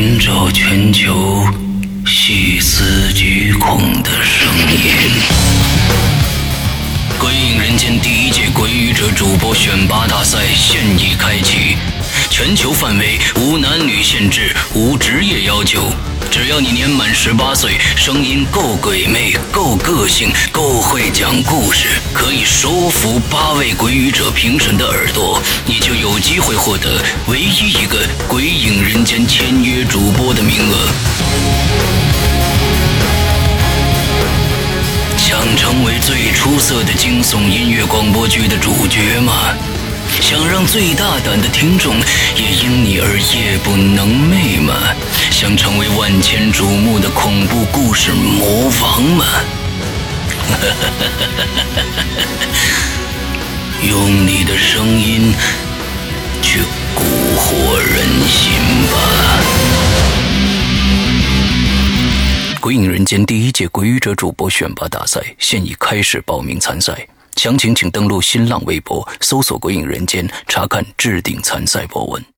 寻找全球细思极恐的声音。《鬼影人间》第一届鬼语者主播选拔大赛现已开启，全球范围，无男女限制，无职业要求。只要你年满十八岁，声音够鬼魅、够个性、够会讲故事，可以收服八位鬼语者评审的耳朵，你就有机会获得唯一一个《鬼影人间》签约主播的名额。想成为最出色的惊悚音乐广播剧的主角吗？想让最大胆的听众也因你而夜不能寐吗？想成为万千瞩目的恐怖故事魔王吗？用你的声音去蛊惑人心吧！《鬼影人间》第一届鬼语者主播选拔大赛现已开始报名参赛。详情请登录新浪微博，搜索“鬼影人间”，查看置顶参赛博文。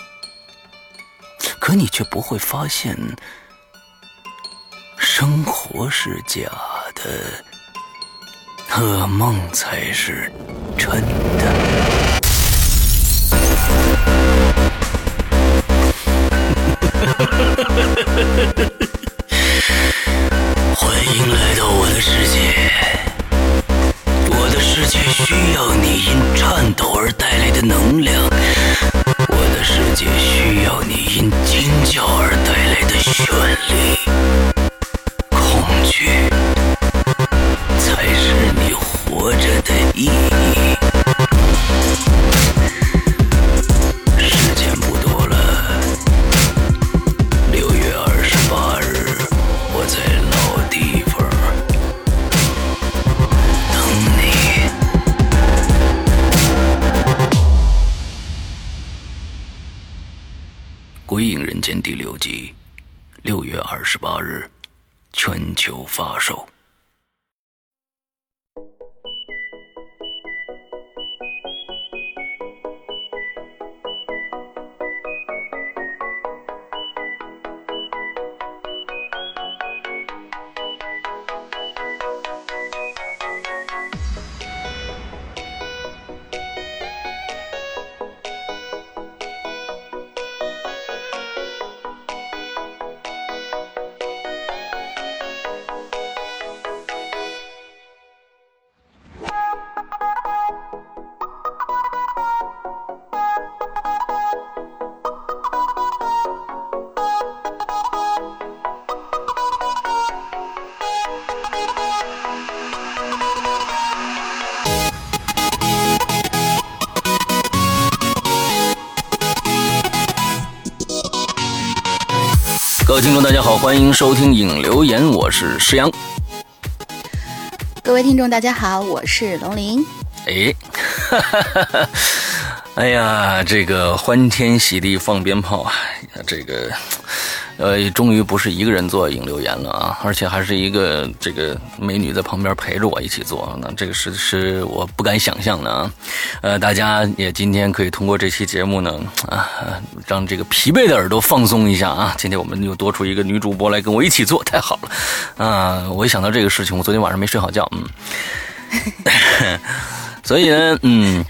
可你却不会发现，生活是假的，噩梦才是真的。欢迎来到我的世界，我的世界需要你因颤抖而带来的能量。的世界需要你因尖叫而带来的绚丽，恐惧才是你活着的意义。第六集，六月二十八日全球发售。欢迎收听影留言，我是石阳。各位听众，大家好，我是龙鳞。哎，哎呀，这个欢天喜地放鞭炮啊，这个。呃，终于不是一个人做影留言了啊，而且还是一个这个美女在旁边陪着我一起做，那这个是是我不敢想象的啊。呃，大家也今天可以通过这期节目呢啊，让这个疲惫的耳朵放松一下啊。今天我们又多出一个女主播来跟我一起做，太好了啊！我一想到这个事情，我昨天晚上没睡好觉，嗯，所以呢，嗯。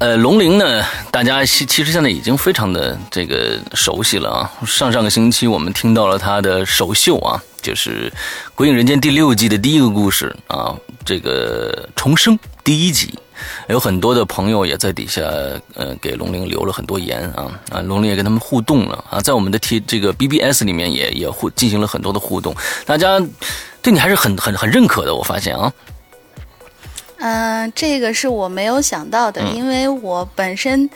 呃，龙鳞呢？大家其其实现在已经非常的这个熟悉了啊。上上个星期我们听到了他的首秀啊，就是《鬼影人间》第六季的第一个故事啊，这个重生第一集，有很多的朋友也在底下呃给龙鳞留了很多言啊啊，龙鳞也跟他们互动了啊，在我们的 T 这个 BBS 里面也也互进行了很多的互动，大家对你还是很很很认可的，我发现啊。嗯，这个是我没有想到的，因为我本身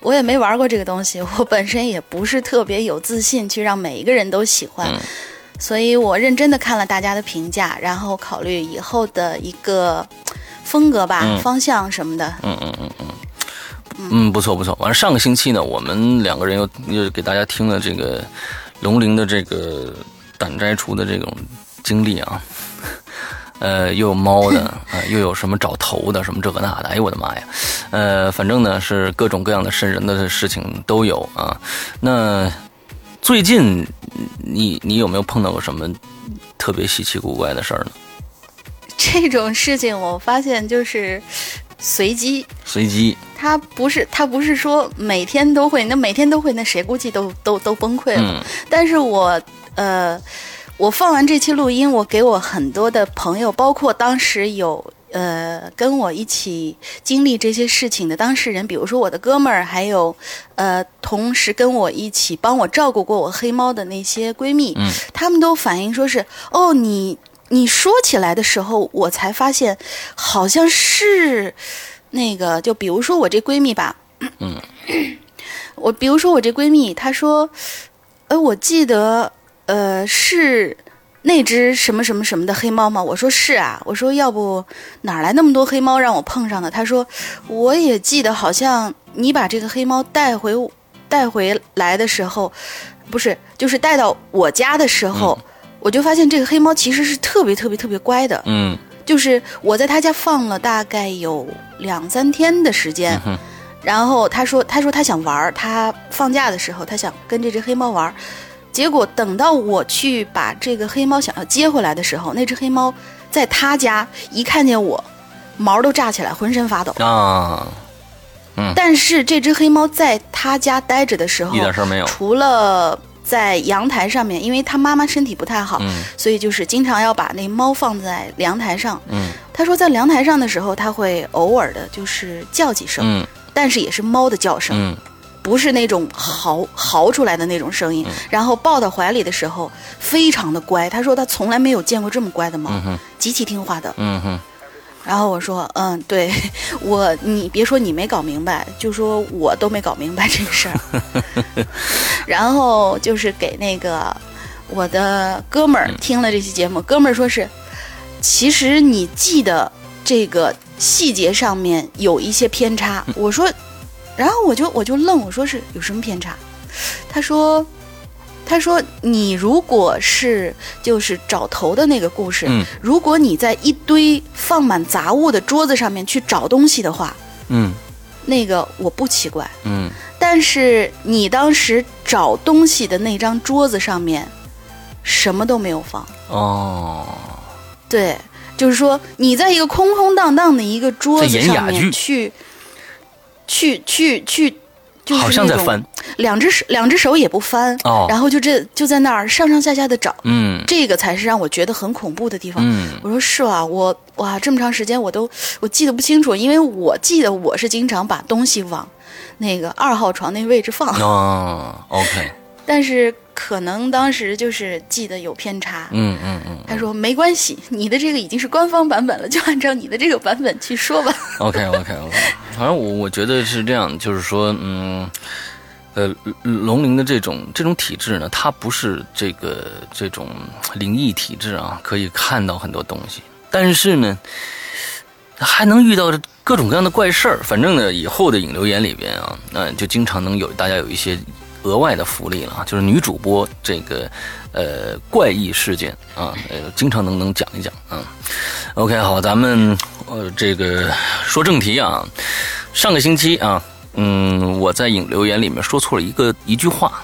我也没玩过这个东西，我本身也不是特别有自信去让每一个人都喜欢，所以我认真的看了大家的评价，然后考虑以后的一个风格吧、方向什么的。嗯嗯嗯嗯，嗯，不错不错。完了，上个星期呢，我们两个人又又给大家听了这个龙鳞的这个胆摘除的这种经历啊。呃，又有猫的，啊，又有什么找头的，什么这个那的，哎呦我的妈呀，呃，反正呢是各种各样的渗人的事情都有啊。那最近你你有没有碰到过什么特别稀奇古怪的事儿呢？这种事情我发现就是随机，随机，他不是他不是说每天都会，那每天都会，那谁估计都都都崩溃了。但是我呃。我放完这期录音，我给我很多的朋友，包括当时有呃跟我一起经历这些事情的当事人，比如说我的哥们儿，还有呃同时跟我一起帮我照顾过我黑猫的那些闺蜜，嗯，他们都反映说是哦，你你说起来的时候，我才发现好像是那个，就比如说我这闺蜜吧，嗯，我比如说我这闺蜜，她说，呃，我记得。呃，是那只什么什么什么的黑猫吗？我说是啊。我说要不哪来那么多黑猫让我碰上的？他说我也记得，好像你把这个黑猫带回带回来的时候，不是，就是带到我家的时候，我就发现这个黑猫其实是特别特别特别乖的。嗯，就是我在他家放了大概有两三天的时间，然后他说他说他想玩，他放假的时候他想跟这只黑猫玩。结果等到我去把这个黑猫想要接回来的时候，那只黑猫在他家一看见我，毛都炸起来，浑身发抖啊。嗯。但是这只黑猫在他家待着的时候，一点事儿没有。除了在阳台上面，因为他妈妈身体不太好，所以就是经常要把那猫放在阳台上。嗯。他说在阳台上的时候，他会偶尔的就是叫几声，嗯，但是也是猫的叫声，嗯。不是那种嚎嚎出来的那种声音，然后抱到怀里的时候非常的乖。他说他从来没有见过这么乖的猫，极其听话的。嗯哼。然后我说，嗯，对我，你别说你没搞明白，就说我都没搞明白这个事儿。然后就是给那个我的哥们儿听了这期节目，哥们儿说是，其实你记得这个细节上面有一些偏差。我说。然后我就我就愣，我说是有什么偏差？他说。他说：“你如果是就是找头的那个故事，嗯如果你在一堆放满杂物的桌子上面去找东西的话，嗯那个我不奇怪。嗯但是你当时找东西的那张桌子上面，什么都没有放。哦，对，就是说你在一个空空荡荡的一个桌子上面去，去去去，就是好像在那种翻，两只手两只手也不翻，哦然后就这就在那儿上上下下的找，嗯。这个才是让我觉得很恐怖的地方。嗯。我说是啊，我哇这么长时间我都我记得不清楚，因为我记得我是经常把东西往那个二号床那位置放，哦，OK，但是可能当时就是记得有偏差。嗯嗯嗯他说没关系，你的这个已经是官方版本了，就按照你的这个版本去说吧。，OK OK OK，反正我我觉得是这样，就是说，嗯。呃，龙鳞的这种这种体质呢，它不是这个这种灵异体质啊，可以看到很多东西，但是呢，还能遇到各种各样的怪事儿。反正呢，以后的引流言里边啊，那、就经常能有大家有一些额外的福利了啊，就是女主播这个呃怪异事件啊，呃，经常能能讲一讲啊。OK，好，咱们呃这个说正题啊，上个星期啊，嗯，我在引流言里面说错了一个一句话。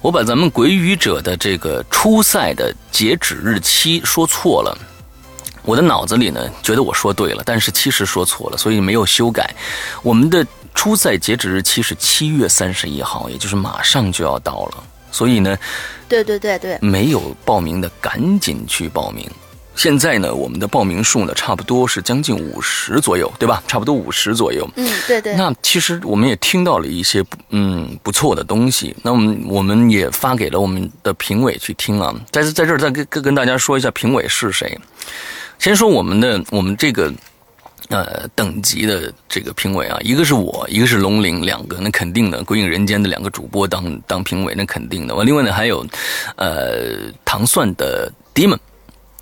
我把咱们鬼语者的这个初赛的截止日期说错了，我的脑子里呢觉得我说对了，但是其实说错了，所以没有修改。我们的初赛截止日期是七月三十一号，也就是马上就要到了，所以呢，对对对对，没有报名的赶紧去报名。现在呢，我们的报名数呢，差不多是将近五十左右，对吧？差不多五十左右。嗯对对，那其实我们也听到了一些嗯不错的东西，那我们我们也发给了我们的评委去听啊。在在这儿再跟跟跟大家说一下评委是谁。先说我们的我们这个呃等级的这个评委啊，一个是我，一个是龙鳞，两个那肯定的，鬼影人间的两个主播当当评委，那肯定的。完，另外呢还有呃糖蒜的 Demon。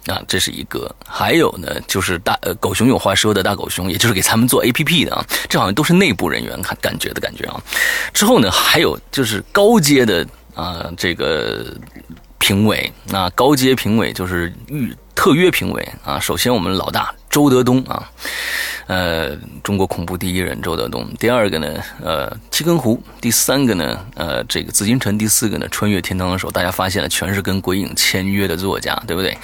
啊，这是一个，还有呢，就是大狗熊有话说的大狗熊，也就是给他们做 A P P 的啊，这好像都是内部人员看感觉的感觉啊。之后呢，还有就是高阶的啊，这个评委，那高阶评委就是预特约评委啊。首先我们老大周德东啊，呃，中国恐怖第一人周德东。第二个呢，呃，七根湖。第三个呢，呃，这个紫禁城。第四个呢，穿越天堂的时候。大家发现了，全是跟鬼影签约的作家，对不对？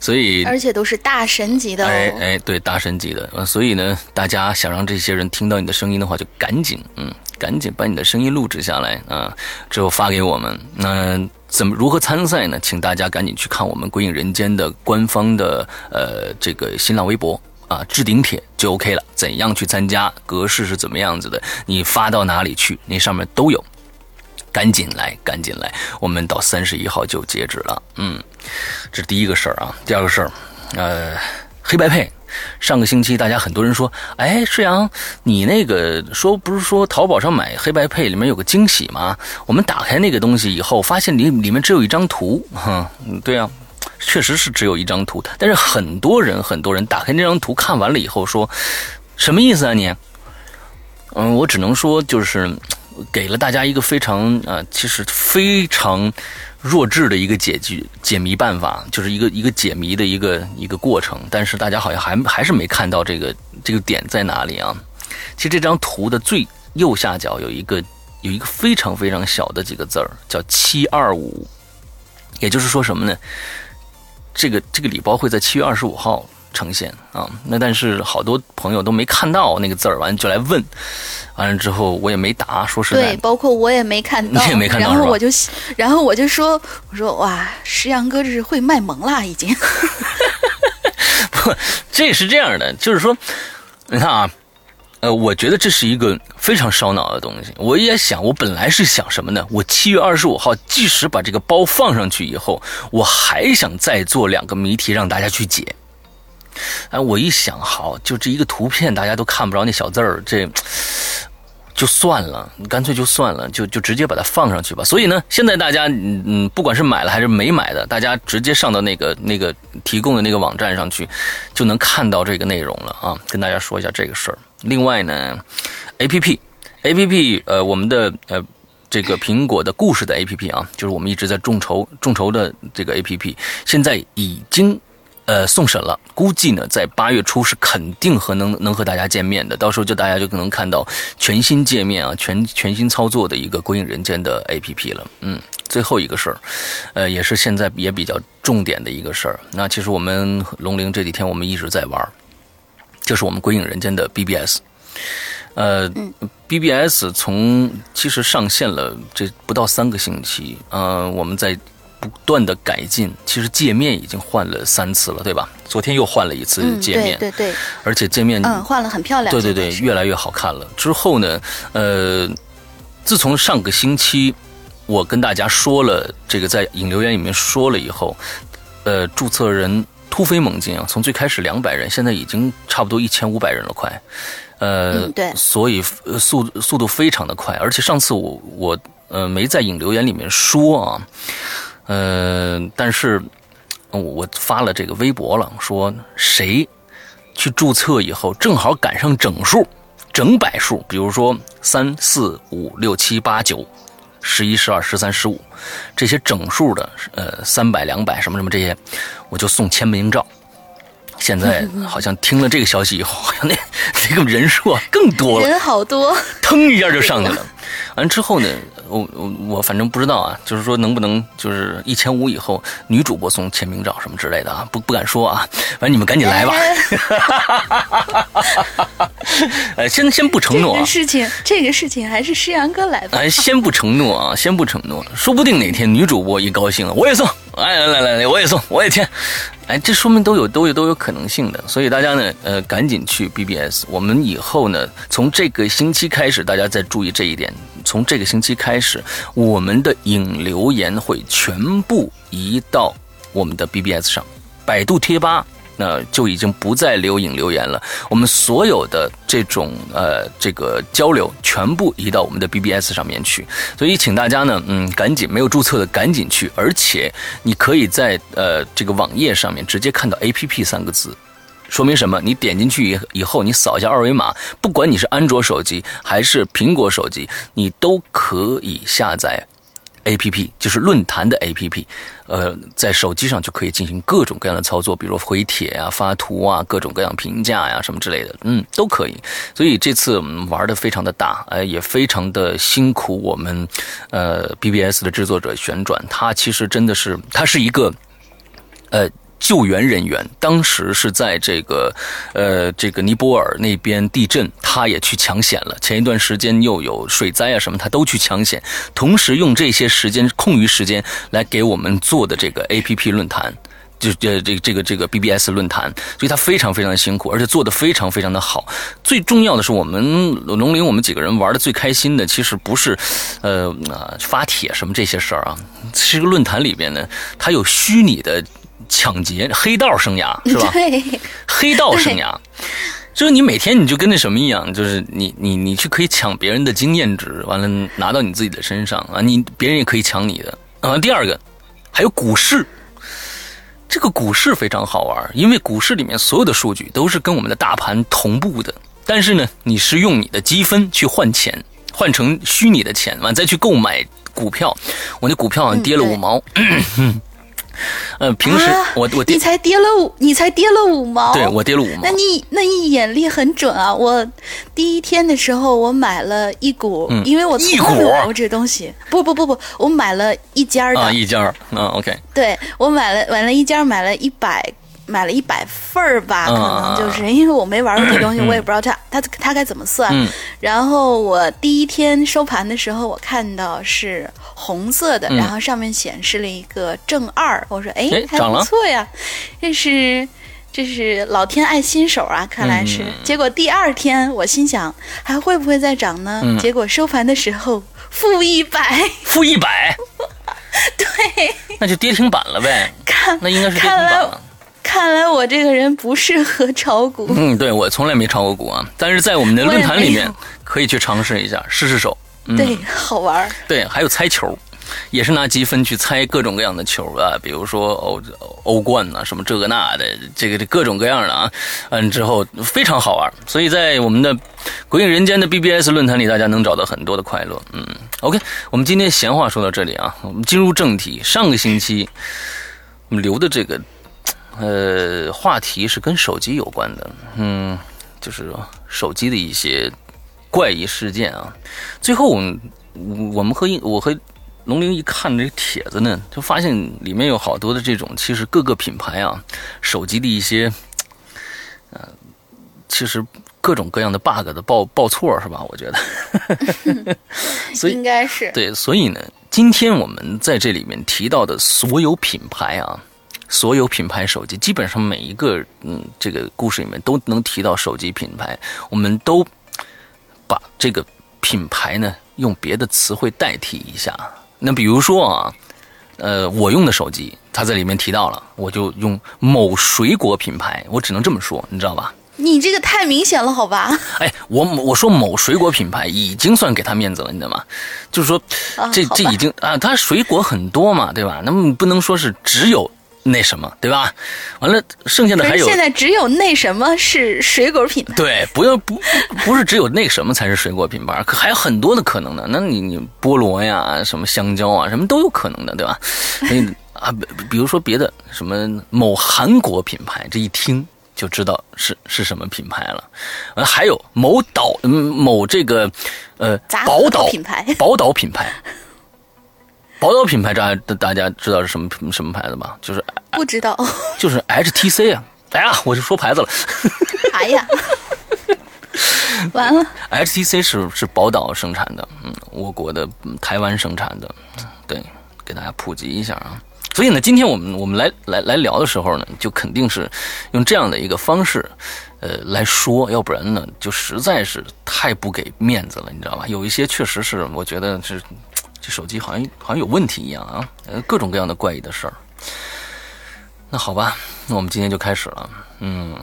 所以而且都是大神级的哦。哎哎，对，大神级的，呃，所以呢，大家想让这些人听到你的声音的话，就赶紧，嗯，赶紧把你的声音录制下来啊，之后发给我们。那怎么如何参赛呢？请大家赶紧去看我们《鬼影人间》的官方的呃这个新浪微博。啊，置顶帖就 OK 了。怎样去参加？格式是怎么样子的？你发到哪里去？那上面都有。赶紧来，赶紧来！我们到三十一号就截止了。嗯，这是第一个事儿啊。第二个事儿，呃，黑白配。上个星期，大家很多人说，哎，世阳，你那个说不是说淘宝上买黑白配里面有个惊喜吗？我们打开那个东西以后，发现里里面只有一张图。哈，嗯，对啊，确实是只有一张图。但是很多人很多人打开那张图看完了以后说，什么意思啊你？嗯，我只能说就是给了大家一个非常啊、其实非常弱智的一个解局解谜办法，就是一个一个解谜的一个一个过程。但是大家好像还还是没看到这个这个点在哪里啊？其实这张图的最右下角有一个有一个非常非常小的几个字儿，叫七二五，也就是说什么呢？这个这个礼包会在七月二十五号。呈现啊，那但是好多朋友都没看到那个字儿，完就来问，完了之后我也没答，说实在，对，包括我也没看到，你也没看到，然后我就，然后我就说，我说哇，石阳哥这是会卖萌啦，已经。不，这是这样的，就是说，你看啊，呃，我觉得这是一个非常烧脑的东西。我也想，我本来是想什么呢？我七月二十五号，即使把这个包放上去以后，我还想再做两个谜题让大家去解。哎，我一想，好，就这一个图片，大家都看不着那小字儿，这就算了，干脆就算了，就就直接把它放上去吧。所以呢，现在大家，嗯嗯，不管是买了还是没买的，大家直接上到那个那个提供的那个网站上去，就能看到这个内容了啊。跟大家说一下这个事儿。另外呢，A P P A P P，呃，我们的呃这个苹果的故事的 A P P 啊，就是我们一直在众筹众筹的这个 A P P，现在已经。呃，送审了，估计呢，在八月初是肯定和能能和大家见面的，到时候就大家就可能看到全新界面啊，全全新操作的一个《归影人间》的 APP 了。嗯，最后一个事儿，呃，也是现在也比较重点的一个事儿。那其实我们龙陵这几天我们一直在玩，就是我们《归影人间》的 BBS。呃，BBS 从其实上线了这不到三个星期，嗯，我们在。不断的改进，其实界面已经换了三次了，对吧？昨天又换了一次界面，对对对，而且界面嗯换了很漂亮，对对对，越来越好看了。之后呢，呃，自从上个星期我跟大家说了这个在引流言里面说了以后，呃，注册人突飞猛进啊，从最开始两百人，现在已经差不多一千五百人了，快，呃，对，所以速速度非常的快，而且上次我我呃没在引流言里面说啊。嗯，但是，我发了这个微博了，说谁去注册以后正好赶上整数、整百数，比如说三四五六七八九、十一十二十三十五这些整数的，呃，三百两百什么什么这些，我就送签名照。现在 好像听了这个消息以后，好像那那个人数啊更多了，人好多，腾一下就上去了。完之后呢？我我我反正不知道啊，就是说能不能就是一千五以后女主播送签名照什么之类的啊，不不敢说啊，反正你们赶紧来吧。呃，先先不承诺。这个事情，这个事情还是诗阳哥来吧。哎，先不承诺啊，先不承诺，说不定哪天女主播一高兴了，我也送。哎，来来来，我也送，我也签。哎，这说明都有都有都有可能性的，所以大家呢，呃，赶紧去 BBS。我们以后呢，从这个星期开始，大家再注意这一点。从这个星期开始，我们的引流言会全部移到我们的 BBS 上，百度贴吧那就已经不再留影留言了。我们所有的这种呃这个交流全部移到我们的 BBS 上面去。所以，请大家呢，嗯，赶紧没有注册的赶紧去，而且你可以在呃这个网页上面直接看到 APP 三个字。说明什么？你点进去以以后，你扫一下二维码，不管你是安卓手机还是苹果手机，你都可以下载 A P P，就是论坛的 A P P。呃，在手机上就可以进行各种各样的操作，比如回帖啊、发图啊、各种各样评价呀什么之类的，嗯，都可以。所以这次我们玩的非常的大，呃，也非常的辛苦。我们呃 B B S 的制作者旋转，他其实真的是，他是一个呃。救援人员当时是在这个，呃，这个尼泊尔那边地震，他也去抢险了。前一段时间又有水灾啊什么，他都去抢险，同时用这些时间空余时间来给我们做的这个 A P P 论坛，就这这这个这个 B B S 论坛，所以他非常非常的辛苦，而且做的非常非常的好。最重要的是，我们龙陵我们几个人玩的最开心的，其实不是，呃发帖什么这些事儿啊，这个论坛里边呢，它有虚拟的。抢劫黑道生涯 是吧？对，黑道生涯，就是你每天你就跟那什么一样，就是你你你去可以抢别人的经验值，完了拿到你自己的身上啊，你别人也可以抢你的啊。第二个，还有股市，这个股市非常好玩，因为股市里面所有的数据都是跟我们的大盘同步的，但是呢，你是用你的积分去换钱，换成虚拟的钱，完再去购买股票，我那股票好像跌了五毛。呃，平时我我你才跌了五，你才跌了五毛，对我跌了五毛。那你那你眼力很准啊！我第一天的时候我买了一股，因为我从来没有买过这东西。不不不不，我买了一家的，一家，嗯，OK。对我买了买了一家，买了一百。买了一百份儿吧，可能就是 因为我没玩过这东西，我也不知道它它它该怎么算。然后我第一天收盘的时候，我看到是红色的，然后上面显示了一个正二，我说哎还不错呀，这是这是老天爱新手啊，看来是。结果第二天我心想还会不会再涨呢？结果收盘的时候负一百，负一百，对，那就跌停板了呗。看，那应该是跌停板了。看来我这个人不适合炒股。嗯，对我从来没炒过股啊，但是在我们的论坛里面可以去尝试一下，试试手。嗯对，好玩。对，还有猜球，也是拿积分去猜各种各样的球啊，比如说欧欧冠呐，什么这个那的，这个各种各样的啊，嗯，之后非常好玩。所以在我们的《鬼影人间》的 BBS 论坛里，大家能找到很多的快乐。嗯，OK，我们今天闲话说到这里啊，我们进入正题。上个星期我们留的这个呃话题是跟手机有关的，嗯，就是手机的一些怪异事件啊。最后我们我们和我和龙玲一看这帖子呢，就发现里面有好多的这种，其实各个品牌啊，手机的一些，呃，其实各种各样的 bug 的报报错是吧？我觉得，所以应该是对，所以呢，今天我们在这里面提到的所有品牌啊，所有品牌手机，基本上每一个嗯，这个故事里面都能提到手机品牌，我们都把这个品牌呢用别的词汇代替一下。那比如说啊，呃，我用的手机，它在里面提到了，我就用某水果品牌，我只能这么说，你知道吧？你这个太明显了，好吧？哎，我我说某水果品牌已经算给他面子了，你知道吗？就是说，这这已经啊，它水果很多嘛，对吧？那么不能说是只有。那什么，对吧？完了，剩下的还有。现在只有那什么是水果品牌。对，不要不不是只有那什么才是水果品牌，可还有很多的可能呢。那你你菠萝呀，什么香蕉啊，什么都有可能的，对吧？所以啊，比如说别的什么某韩国品牌，这一听就知道是是什么品牌了。完了，还有某岛某这个呃 宝岛品牌，宝岛品牌。宝岛品牌，大家大家知道是什么什么牌子吗？就是不知道，就是 HTC 啊！哎呀，我就说牌子了。哎呀，完了。HTC 是是宝岛生产的，嗯，我国的台湾生产的，对，给大家普及一下啊。所以呢，今天我们我们来来来聊的时候呢，就肯定是用这样的一个方式，呃来说，要不然呢，就实在是太不给面子了，你知道吧？有一些确实是，我觉得是。这手机好像好像有问题一样啊，呃，各种各样的怪异的事儿。那好吧，那我们今天就开始了。嗯，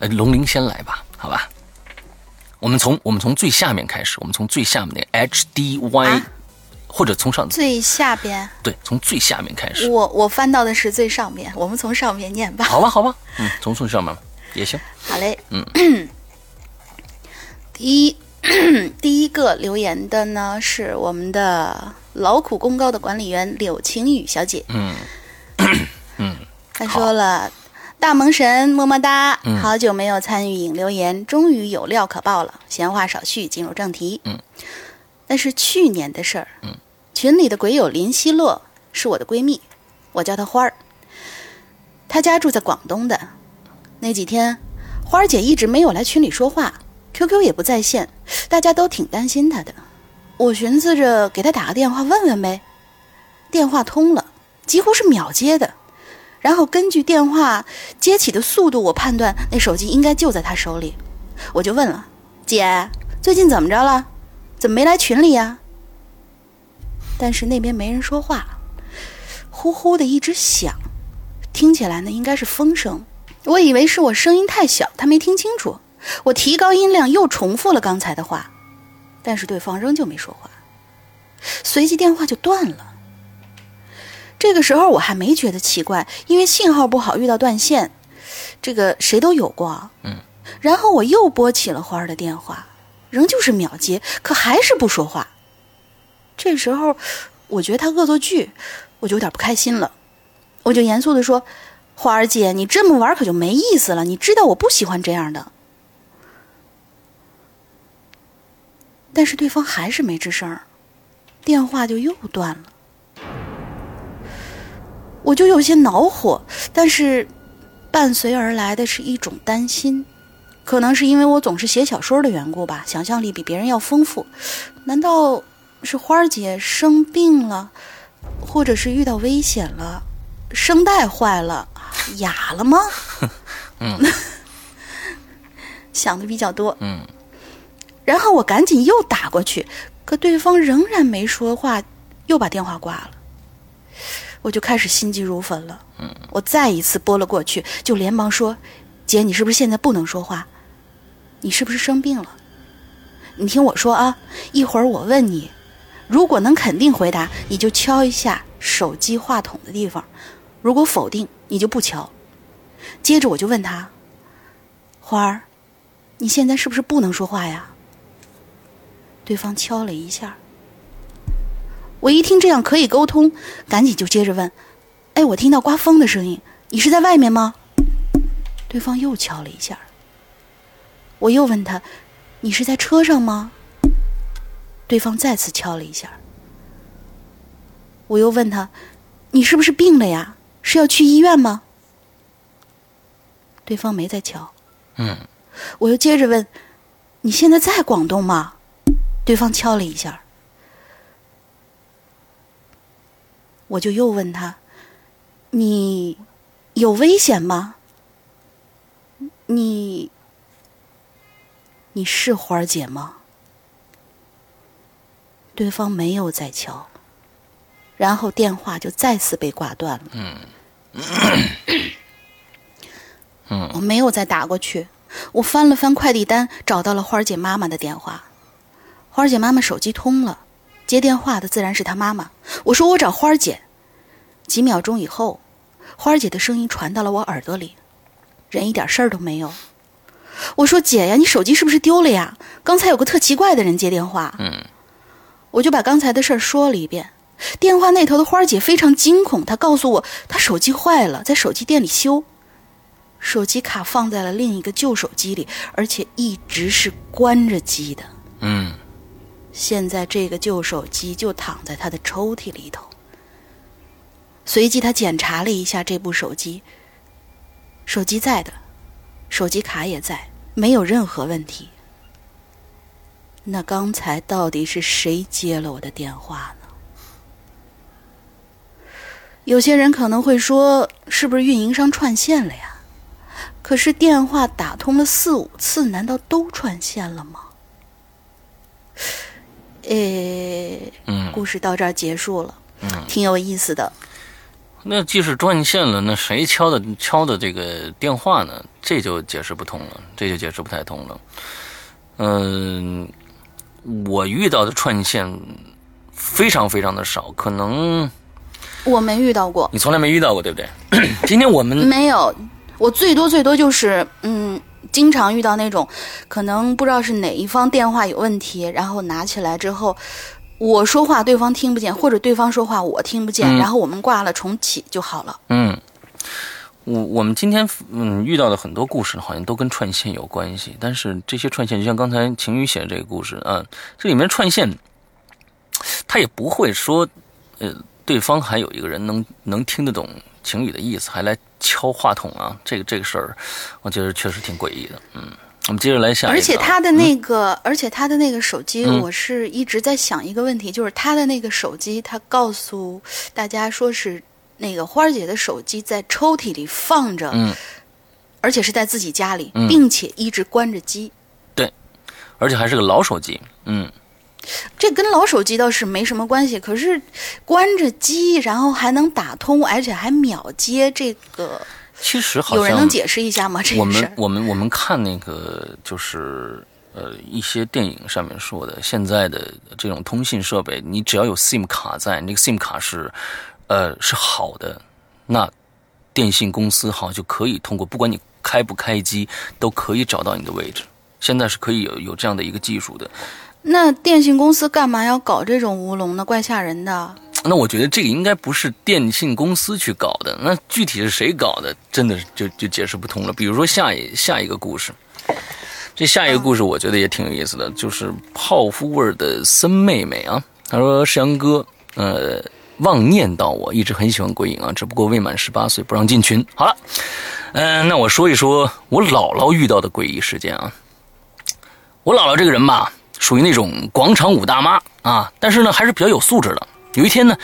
呃，龙鳞先来吧，好吧。我们从我们从最下面开始，我们从最下面那 HDY，或者从上最下边。对，从最下面开始。我我翻到的是最上面，我们从上面念吧。好吧，好吧，嗯，从最上面也行。好嘞，嗯，第一。第一个留言的呢是我们的劳苦功高的管理员柳晴雨小姐。嗯 嗯，她说了：“大萌神么么哒，好久没有参与引留言，终于有料可报了。闲话少叙，进入正题。嗯，那是去年的事儿。嗯，群里的鬼友林希洛是我的闺蜜，我叫她花儿。她家住在广东的。那几天，花儿姐一直没有来群里说话。” QQ 也不在线，大家都挺担心他的。我寻思着给他打个电话问问呗。电话通了，几乎是秒接的。然后根据电话接起的速度，我判断那手机应该就在他手里。我就问了：“姐，最近怎么着了？怎么没来群里呀？”但是那边没人说话，呼呼的一直响，听起来呢应该是风声。我以为是我声音太小，他没听清楚。我提高音量，又重复了刚才的话，但是对方仍旧没说话。随即电话就断了。这个时候我还没觉得奇怪，因为信号不好，遇到断线，这个谁都有过。嗯。然后我又拨起了花儿的电话，仍旧是秒接，可还是不说话。这时候我觉得他恶作剧，我就有点不开心了，我就严肃的说：“花儿姐，你这么玩可就没意思了，你知道我不喜欢这样的。”但是对方还是没吱声电话就又断了。我就有些恼火，但是伴随而来的是一种担心，可能是因为我总是写小说的缘故吧，想象力比别人要丰富。难道是花儿姐生病了，或者是遇到危险了，声带坏了，哑了吗？嗯，想的比较多。嗯。然后我赶紧又打过去，可对方仍然没说话，又把电话挂了。我就开始心急如焚了。我再一次拨了过去，就连忙说：“姐，你是不是现在不能说话？你是不是生病了？你听我说啊，一会儿我问你，如果能肯定回答，你就敲一下手机话筒的地方；如果否定，你就不敲。接着我就问他：“花儿，你现在是不是不能说话呀？”对方敲了一下。我一听这样可以沟通，赶紧就接着问：“哎，我听到刮风的声音，你是在外面吗？”对方又敲了一下。我又问他：“你是在车上吗？”对方再次敲了一下。我又问他：“你是不是病了呀？是要去医院吗？”对方没再敲。嗯。我又接着问：“你现在在广东吗？”对方敲了一下。我就又问他：“你有危险吗？你你是花儿姐吗？”对方没有再敲，然后电话就再次被挂断了。嗯，嗯，我没有再打过去。我翻了翻快递单，找到了花儿姐妈妈的电话。花儿姐妈妈手机通了，接电话的自然是她妈妈。我说我找花儿姐。几秒钟以后，花儿姐的声音传到了我耳朵里，人一点事儿都没有。我说姐呀，你手机是不是丢了呀？刚才有个特奇怪的人接电话。嗯。我就把刚才的事儿说了一遍，电话那头的花儿姐非常惊恐，她告诉我她手机坏了，在手机店里修，手机卡放在了另一个旧手机里，而且一直是关着机的。嗯，现在这个旧手机就躺在他的抽屉里头。随即他检查了一下这部手机，手机在的，手机卡也在，没有任何问题。那刚才到底是谁接了我的电话呢？有些人可能会说，是不是运营商串线了呀？可是电话打通了四五次，难道都串线了吗？诶，嗯，故事到这儿结束了，嗯，挺有意思的。那既是断线了，那谁敲的敲的这个电话呢？这就解释不通了，这就解释不太通了。嗯。我遇到的串线非常非常的少，可能我没遇到过，你从来没遇到过，对不对？今天我们没有，我最多最多就是嗯，经常遇到那种，可能不知道是哪一方电话有问题，然后拿起来之后，我说话对方听不见，或者对方说话我听不见，然后我们挂了重启就好了。嗯。我我们今天嗯遇到的很多故事好像都跟串线有关系，但是这些串线就像刚才晴雨写的这个故事啊，这里面串线，他也不会说，呃，对方还有一个人能能听得懂晴雨的意思，还来敲话筒啊，这个这个事儿，我觉得确实挺诡异的。嗯，我们接着来下一个。而且他的那个，而且他的那个手机，我是一直在想一个问题，就是他的那个手机，他告诉大家说是。那个花儿姐的手机在抽屉里放着，嗯，而且是在自己家里，并且一直关着机，对，而且还是个老手机，嗯，这跟老手机倒是没什么关系。可是关着机，然后还能打通，而且还秒接，这个其实好像有人能解释一下吗？这我们我们我们看那个就是呃一些电影上面说的，现在的这种通信设备，你只要有 SIM 卡在，那个 SIM 卡是。呃，是好的，那电信公司好像就可以通过，不管你开不开机，都可以找到你的位置。现在是可以有有这样的一个技术的。那电信公司干嘛要搞这种乌龙呢？怪吓人的。那我觉得这个应该不是电信公司去搞的，那具体是谁搞的，真的就就解释不通了。比如说下一下一个故事，这下一个故事我觉得也挺有意思的，就是泡芙味的森妹妹啊，她说世阳哥，呃。妄念到我一直很喜欢鬼影啊，只不过未满十八岁不让进群。好了，嗯，那我说一说我姥姥遇到的诡异事件啊。我姥姥这个人吧，属于那种广场舞大妈啊，但是呢还是比较有素质的。有一天呢，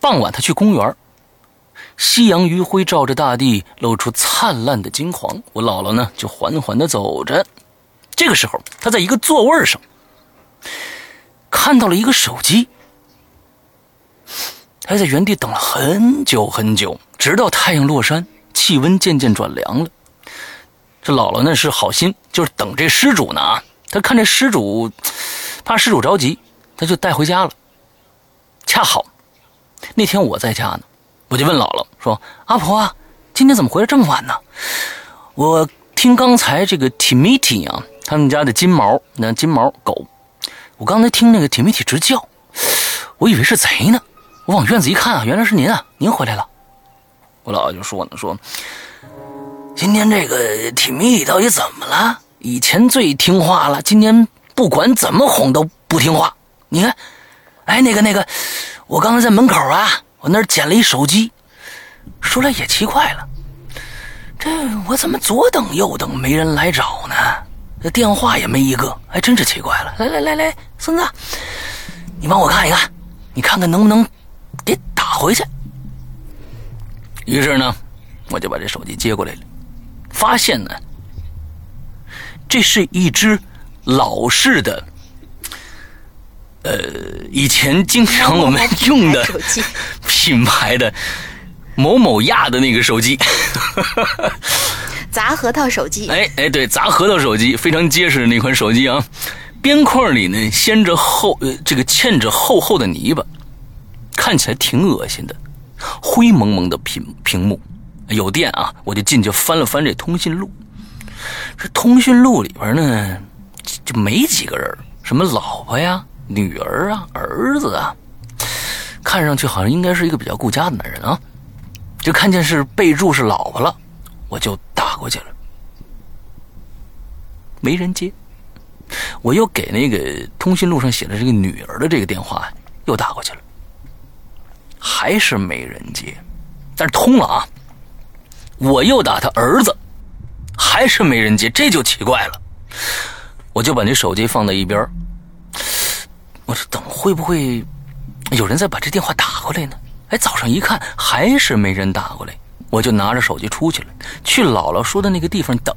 傍晚她去公园，夕阳余晖照着大地，露出灿烂的金黄。我姥姥呢就缓缓的走着，这个时候她在一个座位上看到了一个手机。还在原地等了很久很久，直到太阳落山，气温渐渐转凉了。这姥姥呢是好心，就是等这施主呢啊。他看这施主，怕施主着急，他就带回家了。恰好那天我在家呢，我就问姥姥说：“阿婆啊，今天怎么回来这么晚呢？”我听刚才这个 Timmy 啊，他们家的金毛那金毛狗，我刚才听那个 Timmy 直叫，我以为是贼呢。我往院子一看啊，原来是您啊，您回来了。我姥姥就说呢，说今天这个 Timmy 到底怎么了？以前最听话了，今天不管怎么哄都不听话。你看，哎，那个那个，我刚才在门口啊，我那儿捡了一手机。说来也奇怪了，这我怎么左等右等没人来找呢？这电话也没一个，还真是奇怪了。来来来来，孙子，你帮我看一看，你看看能不能给打回去。于是呢，我就把这手机接过来了，发现呢，这是一只老式的，呃，以前经常我们用的品牌的某某亚的那个手机，砸核桃手机。哎哎，对，砸核桃手机非常结实的那款手机啊，边框里呢掀着厚呃这个嵌着厚厚的泥巴，看起来挺恶心的。灰蒙蒙的屏屏幕，有电啊！我就进去翻了翻这通讯录。这通讯录里边呢，就没几个人，什么老婆呀、女儿啊、儿子啊，看上去好像应该是一个比较顾家的男人啊。就看见是备注是老婆了，我就打过去了，没人接。我又给那个通讯录上写的这个女儿的这个电话又打过去了。还是没人接，但是通了啊！我又打他儿子，还是没人接，这就奇怪了。我就把那手机放在一边我说等会不会有人再把这电话打过来呢？哎，早上一看还是没人打过来，我就拿着手机出去了，去姥姥说的那个地方等。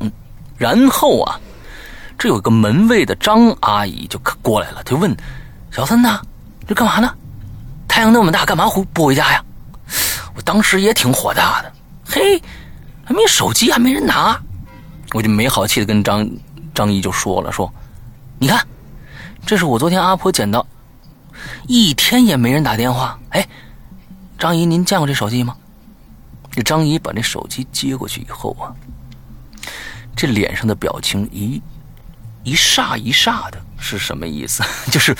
然后啊，这有个门卫的张阿姨就过来了，就问小孙子这干嘛呢？太阳那么大，干嘛回不回家呀？我当时也挺火大的，嘿，还没手机，还没人拿，我就没好气的跟张张姨就说了，说，你看，这是我昨天阿婆捡到，一天也没人打电话。哎，张姨，您见过这手机吗？这张姨把那手机接过去以后啊，这脸上的表情一一煞一煞的，是什么意思？就是。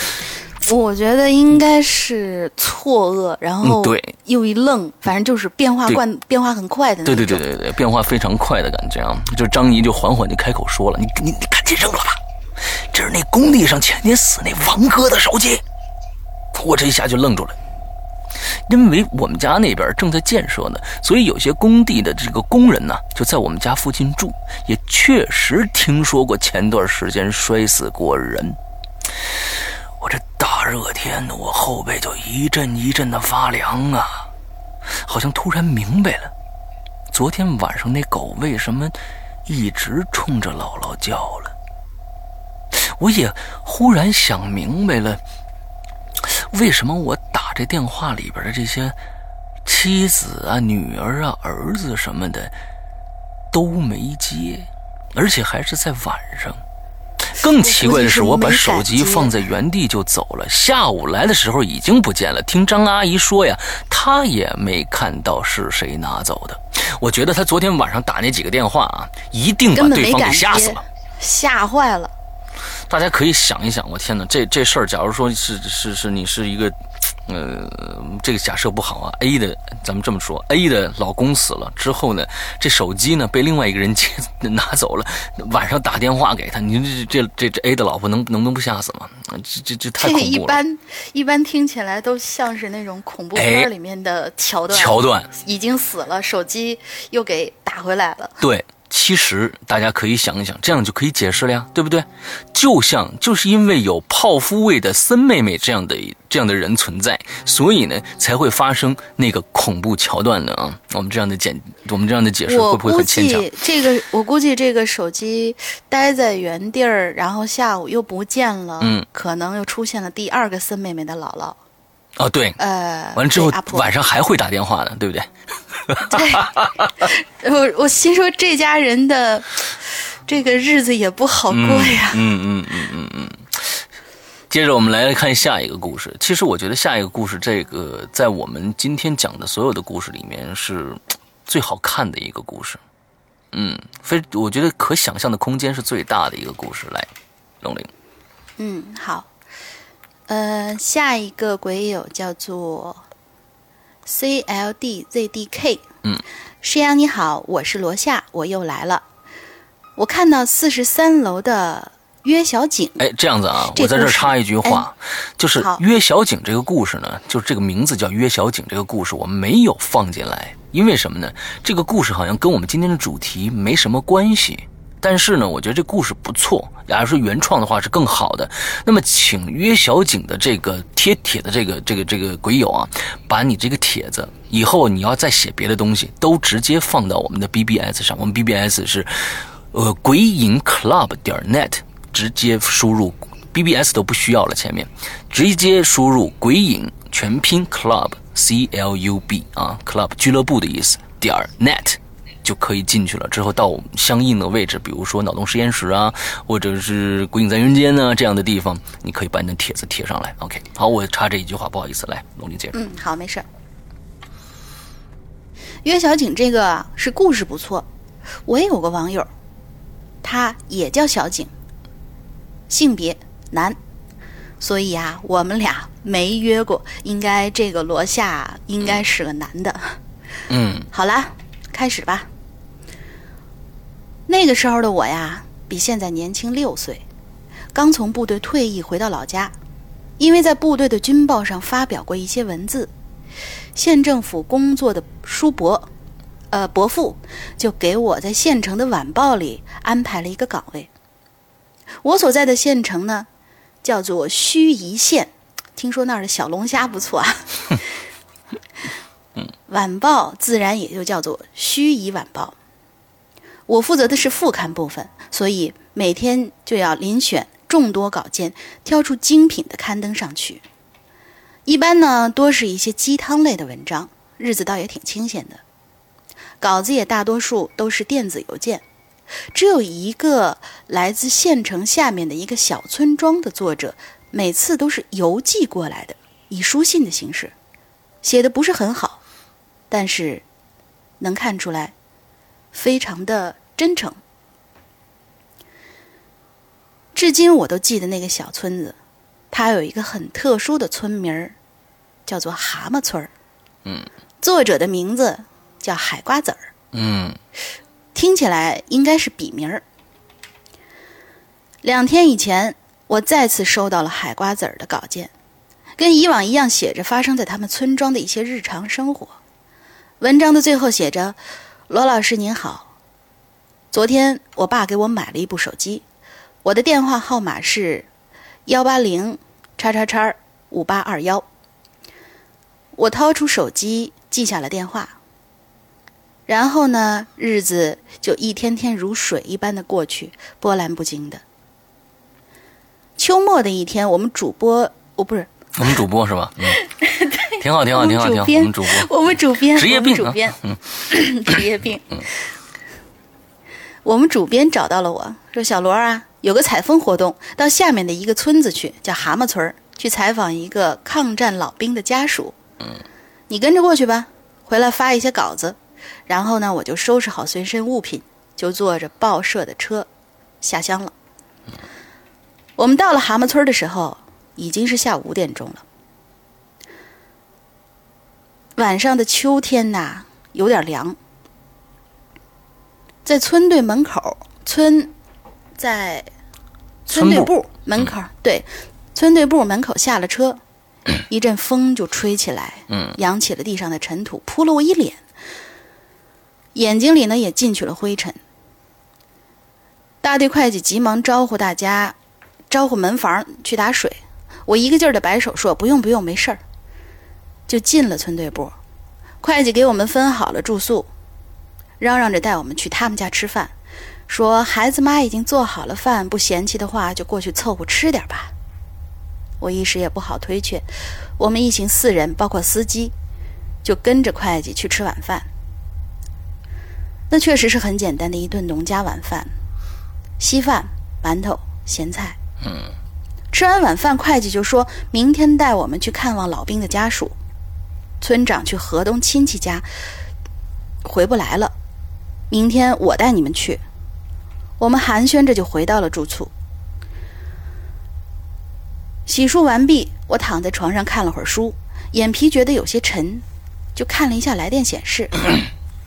我觉得应该是错愕，然后对又一愣，反正就是变化惯变化很快的那种。对对对对对，变化非常快的感觉啊！就张姨就缓缓就开口说了：“你你你赶紧扔了吧，这是那工地上前天死那王哥的手机。”我这一下就愣住了，因为我们家那边正在建设呢，所以有些工地的这个工人呢就在我们家附近住，也确实听说过前段时间摔死过人。我这大热天的，我后背就一阵一阵的发凉啊，好像突然明白了，昨天晚上那狗为什么一直冲着姥姥叫了。我也忽然想明白了，为什么我打这电话里边的这些妻子啊、女儿啊、儿子什么的都没接，而且还是在晚上。更奇怪的是，我把手机放在原地就走了。下午来的时候已经不见了。听张阿姨说呀，她也没看到是谁拿走的。我觉得她昨天晚上打那几个电话啊，一定把对方给吓死了，吓坏了。大家可以想一想，我天哪，这这事儿，假如说是是是你是一个。呃，这个假设不好啊。A 的，咱们这么说，A 的老公死了之后呢，这手机呢被另外一个人接 拿走了。晚上打电话给他，您这这这这 A 的老婆能能能不吓死吗？这这这太恐怖了。这一般一般听起来都像是那种恐怖片里面的桥段。桥段已经死了，手机又给打回来了。对。其实大家可以想一想，这样就可以解释了呀，对不对？就像就是因为有泡芙味的森妹妹这样的这样的人存在，所以呢才会发生那个恐怖桥段的啊。我们这样的解，我们这样的解释会不会很牵强？这个我估计这个手机待在原地儿，然后下午又不见了，嗯，可能又出现了第二个森妹妹的姥姥。哦，对，呃，完了之后晚上还会打电话的，对不对？对，我我心说这家人的这个日子也不好过呀。嗯嗯嗯嗯嗯。接着我们来看下一个故事。其实我觉得下一个故事，这个在我们今天讲的所有的故事里面是最好看的一个故事。嗯，非我觉得可想象的空间是最大的一个故事。来，龙玲。嗯，好。呃，下一个鬼友叫做 C L D Z D K。嗯，师阳你好，我是罗夏，我又来了。我看到四十三楼的约小景。哎，这样子啊，我在这插一句话，就是约小景这个故事呢，就是这个名字叫约小景这个故事，我们没有放进来，因为什么呢？这个故事好像跟我们今天的主题没什么关系。但是呢，我觉得这故事不错，假如说原创的话是更好的。那么，请约小景的这个贴帖的这个这个这个鬼友啊，把你这个帖子以后你要再写别的东西，都直接放到我们的 BBS 上。我们 BBS 是，呃，鬼影 club 点 net，直接输入 BBS 都不需要了，前面直接输入鬼影全拼 club C L U B 啊，club 俱乐部的意思点 net。就可以进去了。之后到相应的位置，比如说脑洞实验室啊，或者是鬼影在人间啊这样的地方，你可以把你的帖子贴上来。OK，好，我插这一句话，不好意思，来，龙丽接着。嗯，好，没事。约小景这个是故事不错，我也有个网友，他也叫小景，性别男，所以啊，我们俩没约过，应该这个罗夏应该是个男的。嗯，好啦，开始吧。那个时候的我呀，比现在年轻六岁，刚从部队退役回到老家，因为在部队的军报上发表过一些文字，县政府工作的叔伯，呃伯父就给我在县城的晚报里安排了一个岗位。我所在的县城呢，叫做盱眙县，听说那儿的小龙虾不错啊。晚报自然也就叫做盱眙晚报。我负责的是副刊部分，所以每天就要遴选众多稿件，挑出精品的刊登上去。一般呢，多是一些鸡汤类的文章，日子倒也挺清闲的。稿子也大多数都是电子邮件，只有一个来自县城下面的一个小村庄的作者，每次都是邮寄过来的，以书信的形式，写的不是很好，但是能看出来。非常的真诚，至今我都记得那个小村子，它有一个很特殊的村名儿，叫做蛤蟆村儿。嗯，作者的名字叫海瓜子儿。嗯，听起来应该是笔名儿。两天以前，我再次收到了海瓜子儿的稿件，跟以往一样，写着发生在他们村庄的一些日常生活。文章的最后写着。罗老师您好，昨天我爸给我买了一部手机，我的电话号码是幺八零叉叉叉五八二幺。我掏出手机记下了电话，然后呢，日子就一天天如水一般的过去，波澜不惊的。秋末的一天，我们主播，哦，不是，我们主播是吧？嗯。挺好，挺好，挺好，挺好。我们主播，我们主编，职业病，主编，职业病。我们主编找到了我说：“小罗啊，有个采风活动，到下面的一个村子去，叫蛤蟆村去采访一个抗战老兵的家属。嗯，你跟着过去吧，回来发一些稿子。然后呢，我就收拾好随身物品，就坐着报社的车下乡了。我们到了蛤蟆村的时候，已经是下午五点钟了。”晚上的秋天呐，有点凉。在村队门口，村在村队部门口，对，村队部门口下了车，一阵风就吹起来，扬起了地上的尘土，扑了我一脸，眼睛里呢也进去了灰尘。大队会计急忙招呼大家，招呼门房去打水。我一个劲儿的摆手说：“不用，不用，没事儿。”就进了村队部，会计给我们分好了住宿，嚷嚷着带我们去他们家吃饭，说孩子妈已经做好了饭，不嫌弃的话就过去凑合吃点吧。我一时也不好推却，我们一行四人，包括司机，就跟着会计去吃晚饭。那确实是很简单的一顿农家晚饭，稀饭、馒头、咸菜。嗯，吃完晚饭，会计就说明天带我们去看望老兵的家属。村长去河东亲戚家，回不来了。明天我带你们去。我们寒暄着就回到了住处。洗漱完毕，我躺在床上看了会儿书，眼皮觉得有些沉，就看了一下来电显示，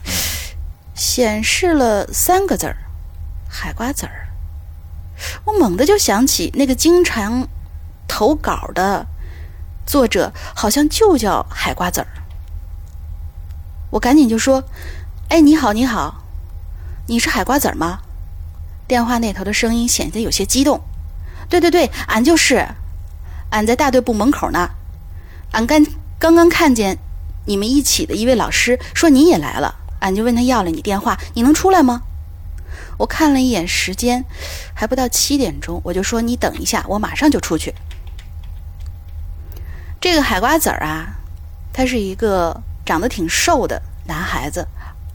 显示了三个字儿：海瓜子儿。我猛地就想起那个经常投稿的作者，好像就叫海瓜子儿。我赶紧就说：“哎，你好，你好，你是海瓜子儿吗？”电话那头的声音显得有些激动。“对对对，俺就是。”俺在大队部门口呢，俺刚刚刚看见你们一起的一位老师说你也来了，俺就问他要了你电话，你能出来吗？我看了一眼时间，还不到七点钟，我就说你等一下，我马上就出去。这个海瓜子儿啊，他是一个长得挺瘦的男孩子，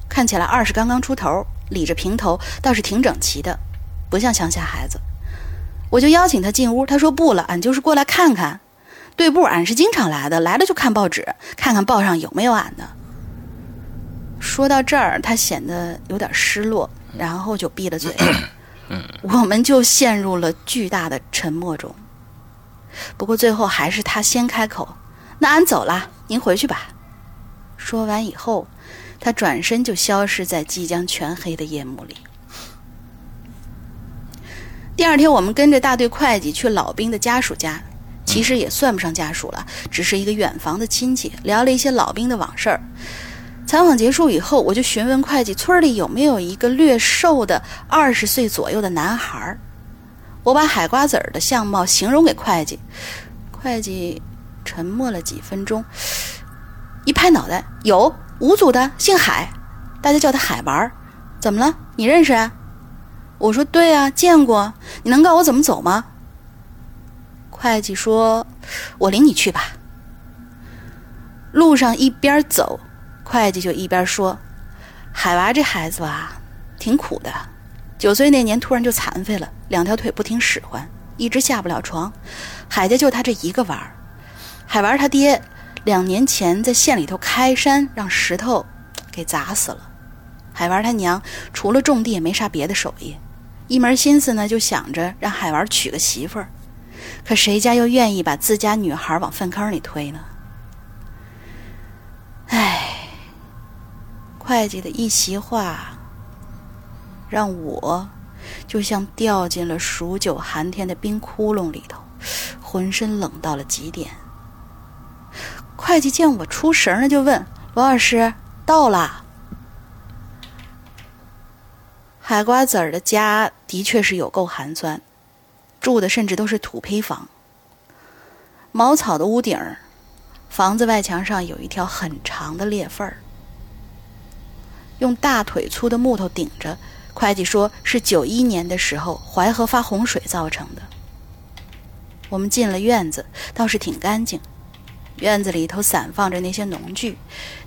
看起来二十刚刚出头，理着平头，倒是挺整齐的，不像乡下孩子。我就邀请他进屋，他说不了，俺就是过来看看。队部俺是经常来的，来了就看报纸，看看报上有没有俺的。说到这儿，他显得有点失落，然后就闭了嘴。我们就陷入了巨大的沉默中。不过最后还是他先开口：“那俺走了，您回去吧。”说完以后，他转身就消失在即将全黑的夜幕里。第二天，我们跟着大队会计去老兵的家属家，其实也算不上家属了，只是一个远房的亲戚，聊了一些老兵的往事儿。采访结束以后，我就询问会计，村里有没有一个略瘦的二十岁左右的男孩。我把海瓜子的相貌形容给会计，会计沉默了几分钟，一拍脑袋，有五组的，姓海，大家叫他海娃儿。怎么了？你认识啊？我说对啊，见过。你能告诉我怎么走吗？会计说：“我领你去吧。”路上一边走，会计就一边说：“海娃这孩子吧，挺苦的。九岁那年突然就残废了，两条腿不听使唤，一直下不了床。海家就他这一个娃儿。海娃他爹两年前在县里头开山，让石头给砸死了。海娃他娘除了种地也没啥别的手艺。”一门心思呢，就想着让海娃娶个媳妇儿，可谁家又愿意把自家女孩往粪坑里推呢？唉，会计的一席话，让我就像掉进了数九寒天的冰窟窿里头，浑身冷到了极点。会计见我出神了，就问罗老师：“到了。”海瓜子儿的家的确是有够寒酸，住的甚至都是土坯房，茅草的屋顶儿，房子外墙上有一条很长的裂缝儿，用大腿粗的木头顶着。会计说是九一年的时候淮河发洪水造成的。我们进了院子，倒是挺干净，院子里头散放着那些农具，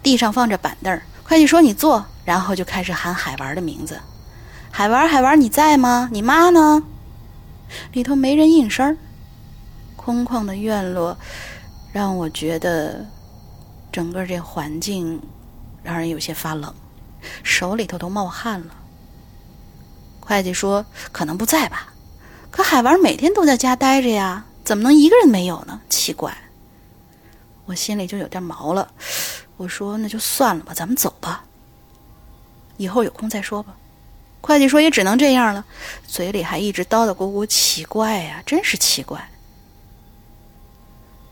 地上放着板凳。会计说你坐，然后就开始喊海娃的名字。海娃，海娃，你在吗？你妈呢？里头没人应声空旷的院落让我觉得整个这环境让人有些发冷，手里头都冒汗了。会计说可能不在吧，可海娃每天都在家待着呀，怎么能一个人没有呢？奇怪，我心里就有点毛了。我说那就算了吧，咱们走吧，以后有空再说吧。会计说：“也只能这样了。”嘴里还一直叨叨咕咕：“奇怪呀，真是奇怪。”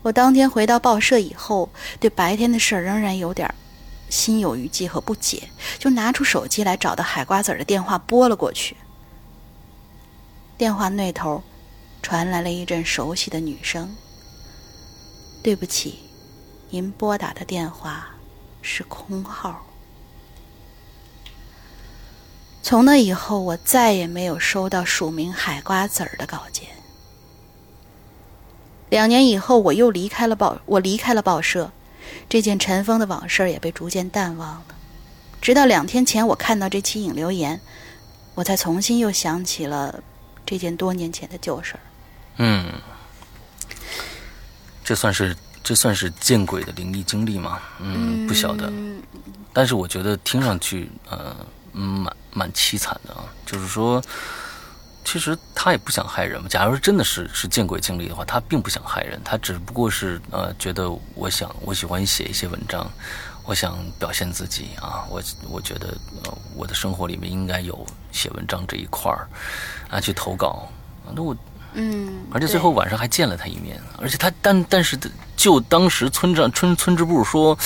我当天回到报社以后，对白天的事儿仍然有点心有余悸和不解，就拿出手机来找到海瓜子的电话拨了过去。电话那头传来了一阵熟悉的女声：“对不起，您拨打的电话是空号。”从那以后，我再也没有收到署名海瓜子儿的稿件。两年以后，我又离开了报，我离开了报社，这件尘封的往事也被逐渐淡忘了。直到两天前，我看到这期引流言，我才重新又想起了这件多年前的旧事儿。嗯，这算是这算是见鬼的灵异经历吗？嗯，不晓得。但是我觉得听上去，呃，蛮蛮凄惨的啊。就是说，其实他也不想害人嘛。假如真的是是见鬼经历的话，他并不想害人，他只不过是呃，觉得我想我喜欢写一些文章，我想表现自己啊。我我觉得呃，我的生活里面应该有写文章这一块儿啊，去投稿。那我。嗯，而且最后晚上还见了他一面，而且他但但是就当时村长村村支部说，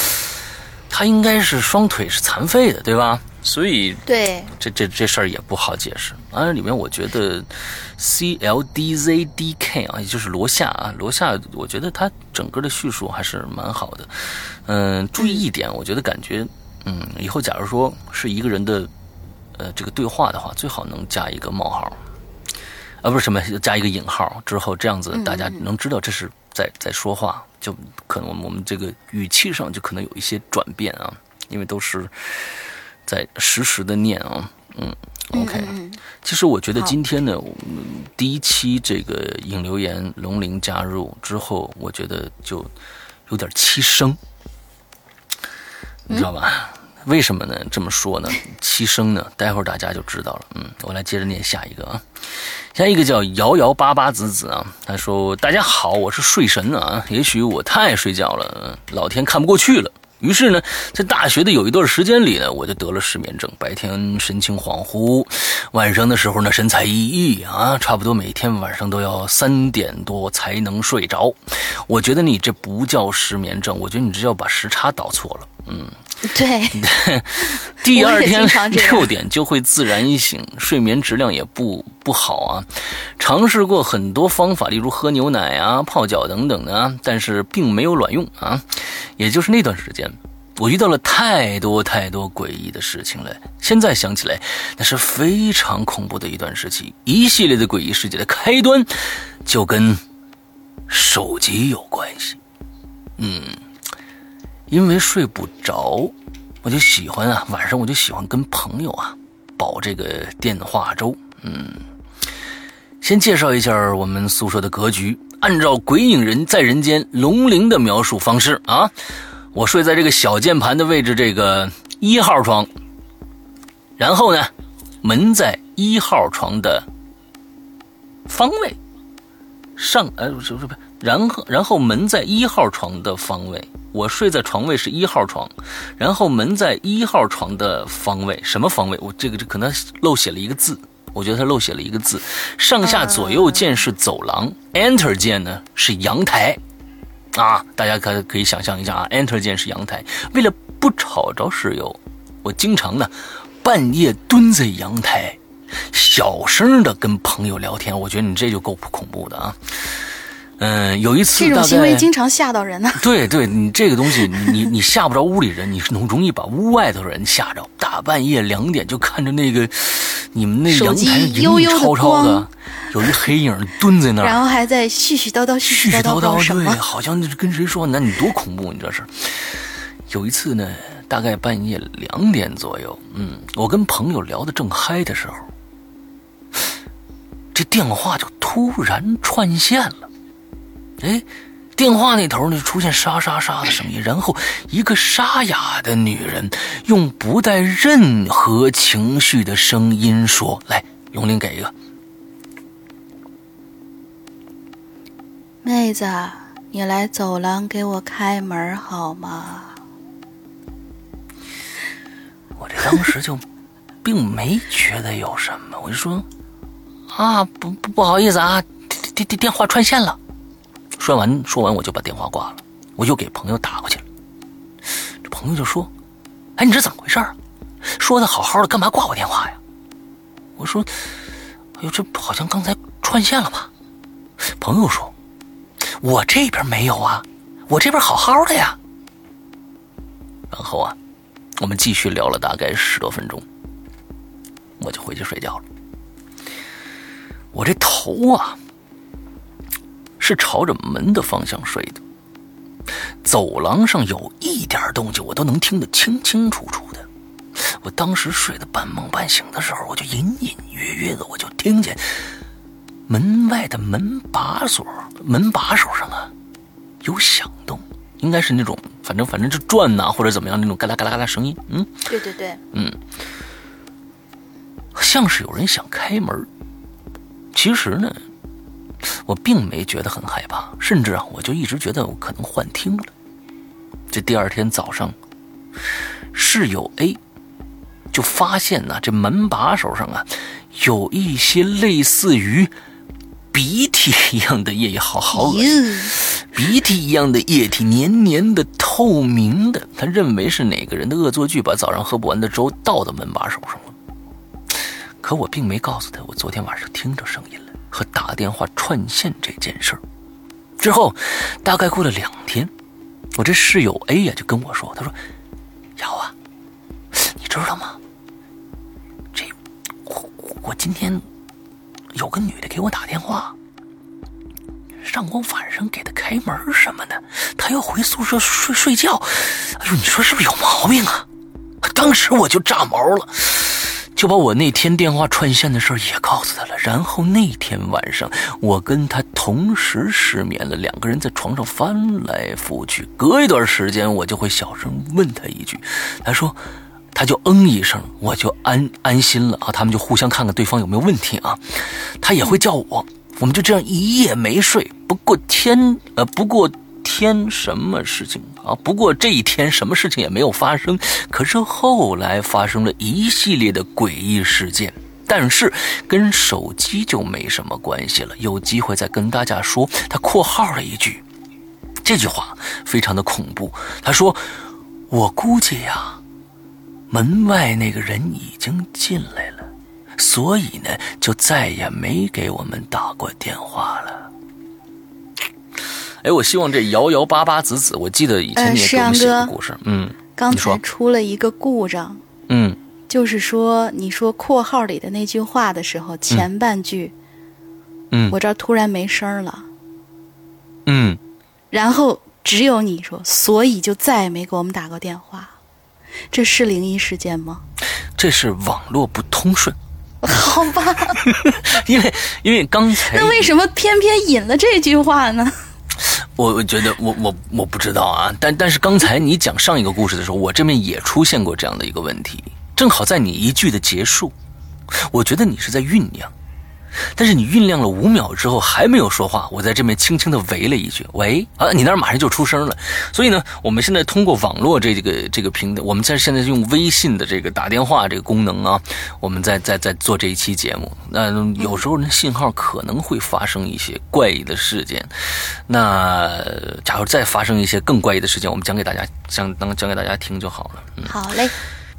他应该是双腿是残废的，对吧？所以对这这这事儿也不好解释。啊，里面我觉得 C L D Z D K 啊，也就是罗夏啊，罗夏，我觉得他整个的叙述还是蛮好的。嗯，注意一点，我觉得感觉，嗯，以后假如说是一个人的呃这个对话的话，最好能加一个冒号。啊，不是什么，加一个引号之后，这样子大家能知道这是在在说话，就可能我们这个语气上就可能有一些转变啊，因为都是在实时的念啊，嗯，OK。其实我觉得今天呢，第一期这个引流言龙鳞加入之后，我觉得就有点凄声，你知道吧？为什么呢？这么说呢？七声呢？待会儿大家就知道了。嗯，我来接着念下一个啊。下一个叫摇摇巴巴子子啊，他说：“大家好，我是睡神啊。也许我太爱睡觉了，老天看不过去了。于是呢，在大学的有一段时间里呢，我就得了失眠症。白天神情恍惚，晚上的时候呢，神采奕奕啊，差不多每天晚上都要三点多才能睡着。我觉得你这不叫失眠症，我觉得你这叫把时差倒错了。嗯。”对，第二天 六点就会自然醒，睡眠质量也不不好啊。尝试过很多方法，例如喝牛奶啊、泡脚等等的，但是并没有卵用啊。也就是那段时间，我遇到了太多太多诡异的事情了。现在想起来，那是非常恐怖的一段时期。一系列的诡异事件的开端，就跟手机有关系。嗯。因为睡不着，我就喜欢啊，晚上我就喜欢跟朋友啊，煲这个电话粥。嗯，先介绍一下我们宿舍的格局。按照《鬼影人在人间》龙鳞的描述方式啊，我睡在这个小键盘的位置，这个一号床。然后呢，门在一号床的方位上，呃，不是不是，然后然后门在一号床的方位。我睡在床位是一号床，然后门在一号床的方位，什么方位？我这个这可能漏写了一个字，我觉得他漏写了一个字。上下左右键是走廊，Enter 键呢是阳台，啊，大家可可以想象一下啊，Enter 键是阳台。为了不吵着室友，我经常呢半夜蹲在阳台，小声的跟朋友聊天。我觉得你这就够恐怖的啊。嗯，有一次这种行为经常吓到人 呢。对，对你这个东西，你你吓不着屋里人，你是容容易把屋外头人吓着。大半夜两点就看着那个你们那阳台影影绰绰的，有一黑影蹲在那儿，然后还在絮絮叨叨絮絮叨叨对，好像跟谁说？那你多恐怖！你这是。有一次呢，大概半夜两点左右，嗯，我跟朋友聊得正嗨的时候，这电话就突然串线了。哎，电话那头呢出现沙沙沙的声音，然后一个沙哑的女人用不带任何情绪的声音说：“来，永林给一个妹子，你来走廊给我开门好吗？”我这当时就并没觉得有什么，我就说：“啊，不不不好意思啊，电电电电话串线了。”说完，说完我就把电话挂了，我又给朋友打过去了。这朋友就说：“哎，你这怎么回事啊？说的好好的，干嘛挂我电话呀？”我说：“哎呦，这好像刚才串线了吧？”朋友说：“我这边没有啊，我这边好好的呀。”然后啊，我们继续聊了大概十多分钟，我就回去睡觉了。我这头啊。是朝着门的方向睡的，走廊上有一点动静，我都能听得清清楚楚的。我当时睡得半梦半醒的时候，我就隐隐约约的，我就听见门外的门把锁、门把手上啊，有响动，应该是那种反正反正就转呐或者怎么样那种嘎啦嘎啦嘎啦声音。嗯，对对对，嗯，像是有人想开门。其实呢，我并没觉得很害怕，甚至啊，我就一直觉得我可能幻听了。这第二天早上，室友 A 就发现呢，这门把手上啊，有一些类似于鼻涕一样的液，好好恶心，鼻涕一样的液体，黏黏的、透明的。他认为是哪个人的恶作剧，把早上喝不完的粥倒到门把手上了。可我并没告诉他，我昨天晚上听着声音了，和打电话串线这件事儿。之后，大概过了两天，我这室友 A 呀就跟我说：“他说，瑶啊，你知道吗？这我我今天有个女的给我打电话，让我晚上给她开门什么的，她要回宿舍睡睡觉。哎呦，你说是不是有毛病啊？当时我就炸毛了。”就把我那天电话串线的事也告诉他了，然后那天晚上我跟他同时失眠了，两个人在床上翻来覆去，隔一段时间我就会小声问他一句，他说，他就嗯一声，我就安安心了啊，他们就互相看看对方有没有问题啊，他也会叫我，我们就这样一夜没睡，不过天呃不过。天什么事情啊？不过这一天什么事情也没有发生。可是后来发生了一系列的诡异事件，但是跟手机就没什么关系了。有机会再跟大家说。他括号了一句，这句话非常的恐怖。他说：“我估计呀，门外那个人已经进来了，所以呢，就再也没给我们打过电话了。”哎，我希望这摇摇巴巴子子，我记得以前你也给我们写过故事，嗯，刚才出了一个故障，嗯，就是说你说括号里的那句话的时候，前半句，嗯，我这儿突然没声了，嗯，然后只有你说，所以就再也没给我们打过电话，这是灵异事件吗？这是网络不通顺，好吧，因为因为刚才那为什么偏偏引了这句话呢？我我觉得我我我不知道啊，但但是刚才你讲上一个故事的时候，我这边也出现过这样的一个问题，正好在你一句的结束，我觉得你是在酝酿。但是你酝酿了五秒之后还没有说话，我在这边轻轻的喂了一句“喂”，啊，你那儿马上就出声了。所以呢，我们现在通过网络这个这个平台，我们在现在用微信的这个打电话这个功能啊，我们在在在做这一期节目。那有时候呢，信号可能会发生一些怪异的事件。那假如再发生一些更怪异的事件，我们讲给大家讲当讲给大家听就好了。嗯，好嘞。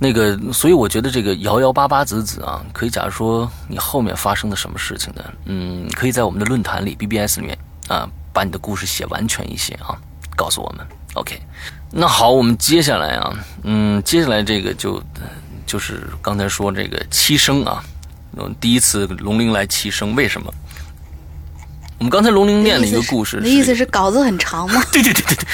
那个，所以我觉得这个摇摇八八子子啊，可以假如说你后面发生的什么事情呢？嗯，可以在我们的论坛里 BBS 里面啊，把你的故事写完全一些啊，告诉我们。OK，那好，我们接下来啊，嗯，接下来这个就就是刚才说这个七生啊，第一次龙鳞来七生，为什么？我们刚才龙陵念的一个故事，你的意思是稿子很长吗？对对对对对，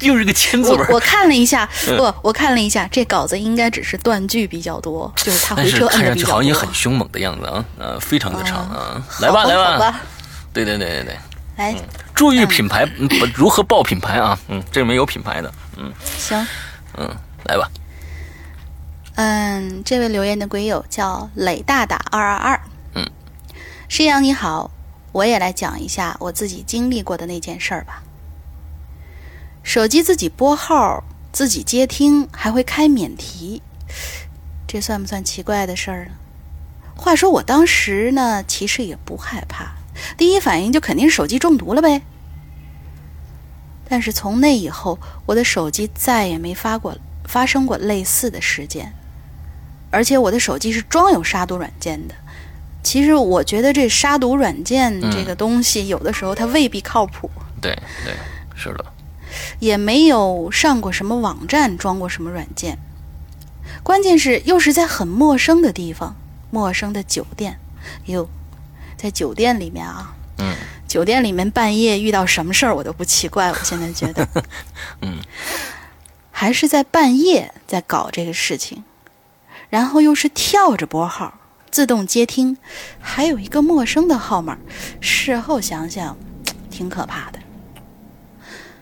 又是个千字文。我看了一下，不，我看了一下，这稿子应该只是断句比较多，就是他回车看上去好像也很凶猛的样子啊，呃，非常的长啊。来吧，来吧。对对对对对，来，注意品牌，如何报品牌啊？嗯，这里面有品牌的，嗯，行，嗯，来吧。嗯，这位留言的鬼友叫磊大大二二二，嗯，师阳你好。我也来讲一下我自己经历过的那件事儿吧。手机自己拨号、自己接听，还会开免提，这算不算奇怪的事儿呢？话说我当时呢，其实也不害怕，第一反应就肯定是手机中毒了呗。但是从那以后，我的手机再也没发过发生过类似的事件，而且我的手机是装有杀毒软件的。其实我觉得这杀毒软件这个东西，有的时候它未必靠谱。对对，是的。也没有上过什么网站，装过什么软件。关键是又是在很陌生的地方，陌生的酒店。哟，在酒店里面啊，嗯，酒店里面半夜遇到什么事儿我都不奇怪。我现在觉得，嗯，还是在半夜在搞这个事情，然后又是跳着拨号。自动接听，还有一个陌生的号码。事后想想，挺可怕的。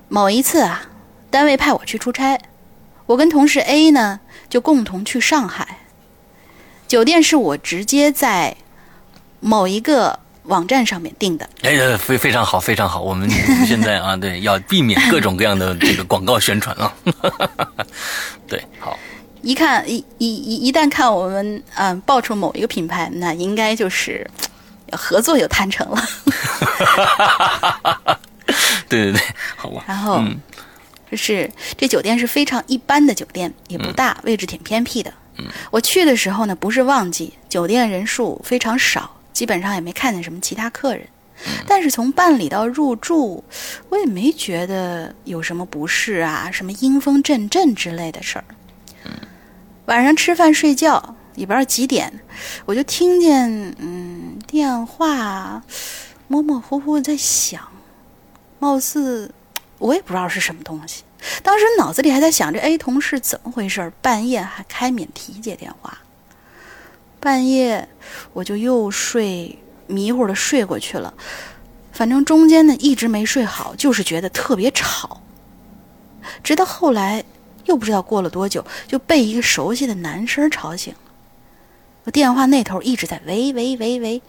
某一次啊，单位派我去出差，我跟同事 A 呢就共同去上海。酒店是我直接在某一个网站上面订的。哎，非非常好，非常好。我们现在啊，对，要避免各种各样的这个广告宣传啊。对，好。一看一一一一旦看我们嗯报出某一个品牌，那应该就是合作有谈成了。对对对，好吧。然后就是这酒店是非常一般的酒店，也不大，位置挺偏僻的。我去的时候呢，不是旺季，酒店人数非常少，基本上也没看见什么其他客人。但是从办理到入住，我也没觉得有什么不适啊，什么阴风阵阵之类的事儿。晚上吃饭睡觉，也不知道几点，我就听见嗯电话模模糊糊在响，貌似我也不知道是什么东西。当时脑子里还在想着 A 同事怎么回事，半夜还开免提接电话。半夜我就又睡迷糊的睡过去了，反正中间呢一直没睡好，就是觉得特别吵。直到后来又不知道过了多久，就被一个熟悉的男声吵醒了。我电话那头一直在喂喂喂喂，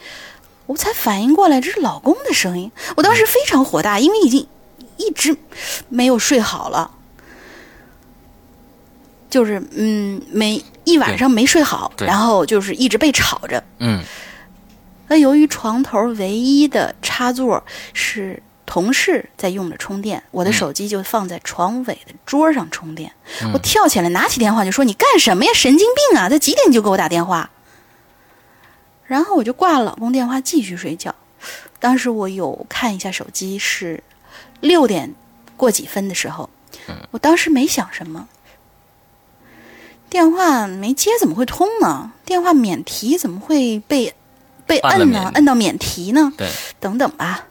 我才反应过来这是老公的声音。我当时非常火大，因为已经。一直没有睡好了，就是嗯，没一晚上没睡好，然后就是一直被吵着。嗯，那由于床头唯一的插座是同事在用着充电，我的手机就放在床尾的桌上充电。我跳起来拿起电话就说：“你干什么呀？神经病啊！他几点就给我打电话？”然后我就挂了老公电话，继续睡觉。当时我有看一下手机是。六点过几分的时候，我当时没想什么，电话没接怎么会通呢？电话免提怎么会被被摁呢？摁到免提呢？对，等等吧，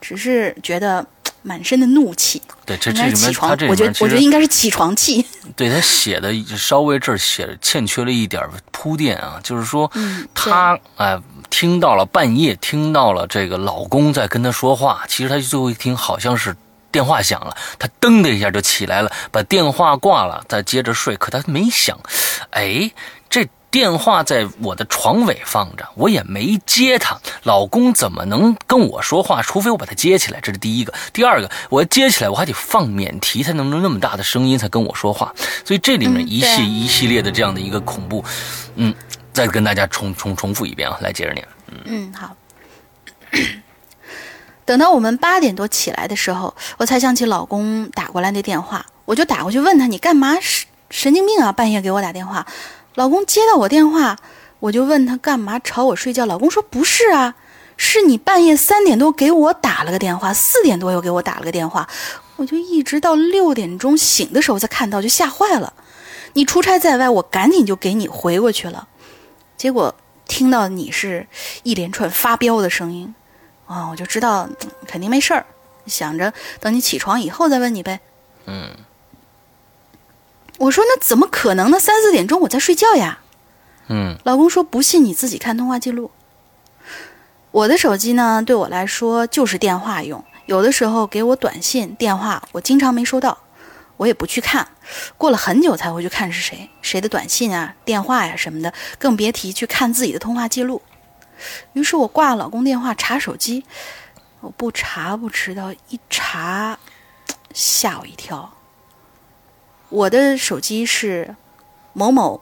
只是觉得满身的怒气。对，这这起床，我觉得我觉得应该是起床气。对他写的稍微这儿写欠缺了一点铺垫啊，就是说他哎。听到了半夜，听到了这个老公在跟他说话。其实他最后一听，好像是电话响了，他噔的一下就起来了，把电话挂了，再接着睡。可他没想，哎，这电话在我的床尾放着，我也没接她。老公怎么能跟我说话？除非我把他接起来，这是第一个。第二个，我接起来，我还得放免提，才能那么大的声音才跟我说话。所以这里面一系一系列的这样的一个恐怖，嗯。再跟大家重重重复一遍啊，来接着念。嗯，好。等到我们八点多起来的时候，我才想起老公打过来那电话，我就打过去问他：“你干嘛？神神经病啊！半夜给我打电话。”老公接到我电话，我就问他干嘛吵我睡觉。老公说：“不是啊，是你半夜三点多给我打了个电话，四点多又给我打了个电话，我就一直到六点钟醒的时候才看到，就吓坏了。你出差在外，我赶紧就给你回过去了。”结果听到你是一连串发飙的声音，啊，我就知道肯定没事儿，想着等你起床以后再问你呗。嗯，我说那怎么可能呢？三四点钟我在睡觉呀。嗯，老公说不信你自己看通话记录。我的手机呢，对我来说就是电话用，有的时候给我短信、电话，我经常没收到。我也不去看，过了很久才会去看是谁谁的短信啊、电话呀什么的，更别提去看自己的通话记录。于是我挂了老公电话查手机，我不查不知道，一查吓我一跳。我的手机是某某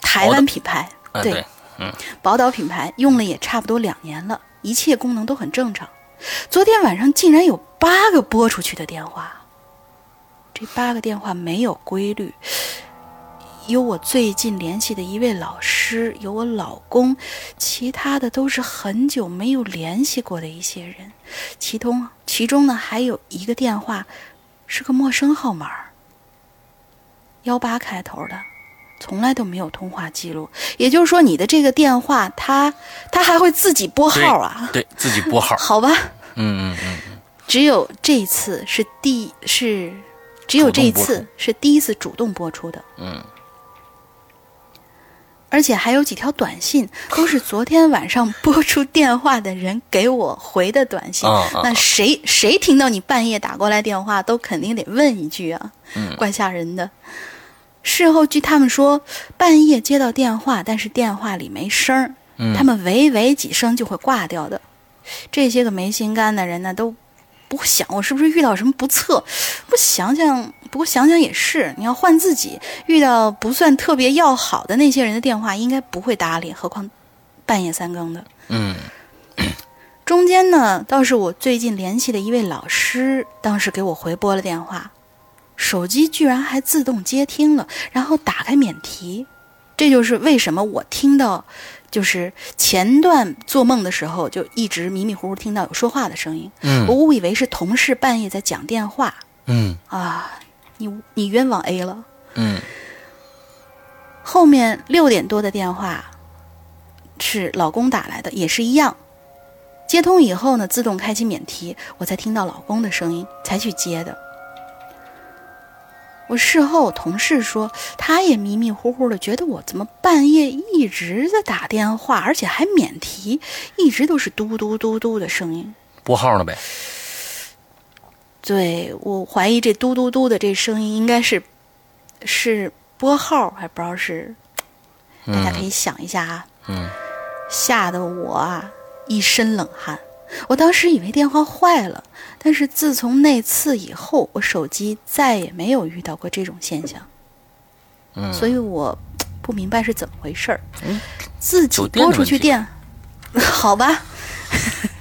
台湾品牌，对，嗯，宝岛品牌，用了也差不多两年了，一切功能都很正常。昨天晚上竟然有八个拨出去的电话。这八个电话没有规律，有我最近联系的一位老师，有我老公，其他的都是很久没有联系过的一些人。其中，其中呢还有一个电话是个陌生号码，幺八开头的，从来都没有通话记录。也就是说，你的这个电话，他他还会自己拨号啊？对自己拨号？好吧。嗯嗯嗯。只有这一次是第是。只有这一次是第一次主动播出的，嗯，而且还有几条短信，都是昨天晚上拨出电话的人给我回的短信。那谁谁听到你半夜打过来电话，都肯定得问一句啊，怪吓人的。事后据他们说，半夜接到电话，但是电话里没声儿，他们喂喂几声就会挂掉的。这些个没心肝的人呢，都。不想我是不是遇到什么不测？不想想，不过想想也是。你要换自己，遇到不算特别要好的那些人的电话，应该不会搭理，何况半夜三更的。嗯。中间呢，倒是我最近联系的一位老师，当时给我回拨了电话，手机居然还自动接听了，然后打开免提。这就是为什么我听到。就是前段做梦的时候，就一直迷迷糊糊听到有说话的声音。嗯，我误以为是同事半夜在讲电话。嗯，啊，你你冤枉 A 了。嗯，后面六点多的电话是老公打来的，也是一样。接通以后呢，自动开启免提，我才听到老公的声音，才去接的。我事后同事说，他也迷迷糊糊的，觉得我怎么半夜一直在打电话，而且还免提，一直都是嘟嘟嘟嘟的声音。拨号呢呗？对，我怀疑这嘟嘟嘟的这声音应该是是拨号，还不知道是。大家可以想一下啊。嗯。吓得我啊一身冷汗。我当时以为电话坏了，但是自从那次以后，我手机再也没有遇到过这种现象。嗯，所以我不明白是怎么回事儿。嗯，自己拨出去电，好吧？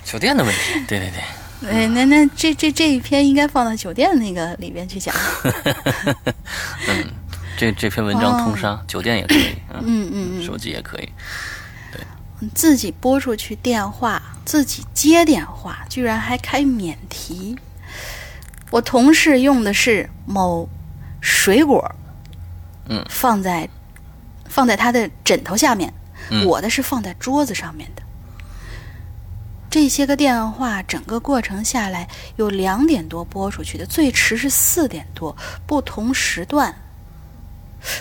酒店的问题，对对对。哎，那那这这这一篇应该放到酒店那个里边去讲。嗯，这这篇文章通杀，酒店也可以。嗯嗯嗯，手机也可以。自己拨出去电话，自己接电话，居然还开免提。我同事用的是某水果，嗯，放在放在他的枕头下面，我的是放在桌子上面的。这些个电话，整个过程下来有两点多拨出去的，最迟是四点多，不同时段。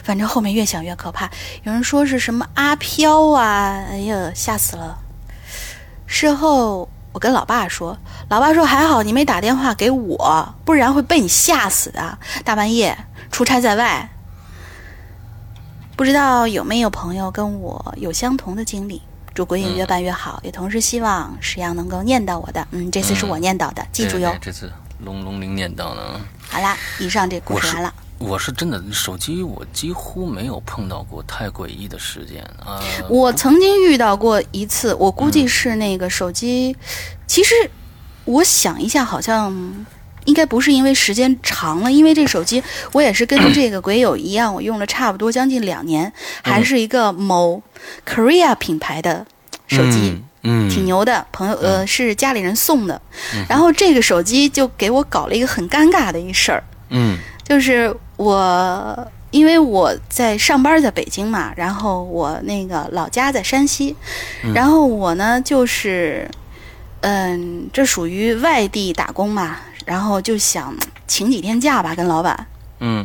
反正后面越想越可怕，有人说是什么阿飘啊，哎呀，吓死了。事后我跟老爸说，老爸说还好你没打电话给我，不然会被你吓死的。大半夜出差在外，不知道有没有朋友跟我有相同的经历？祝鬼影越办越好，也同时希望石阳能够念叨我的。嗯，这次是我念叨的，记住哟。这次龙龙灵念叨了。好啦，以上这故事完了。我是真的手机，我几乎没有碰到过太诡异的事件啊。我曾经遇到过一次，我估计是那个手机。其实我想一下，好像应该不是因为时间长了，因为这手机我也是跟 这个鬼友一样，我用了差不多将近两年，还是一个某 Korea 品牌的手机，嗯，挺牛的。朋友呃是家里人送的，然后这个手机就给我搞了一个很尴尬的一事儿，嗯。就是我，因为我在上班在北京嘛，然后我那个老家在山西，然后我呢就是，嗯，这属于外地打工嘛，然后就想请几天假吧，跟老板，嗯，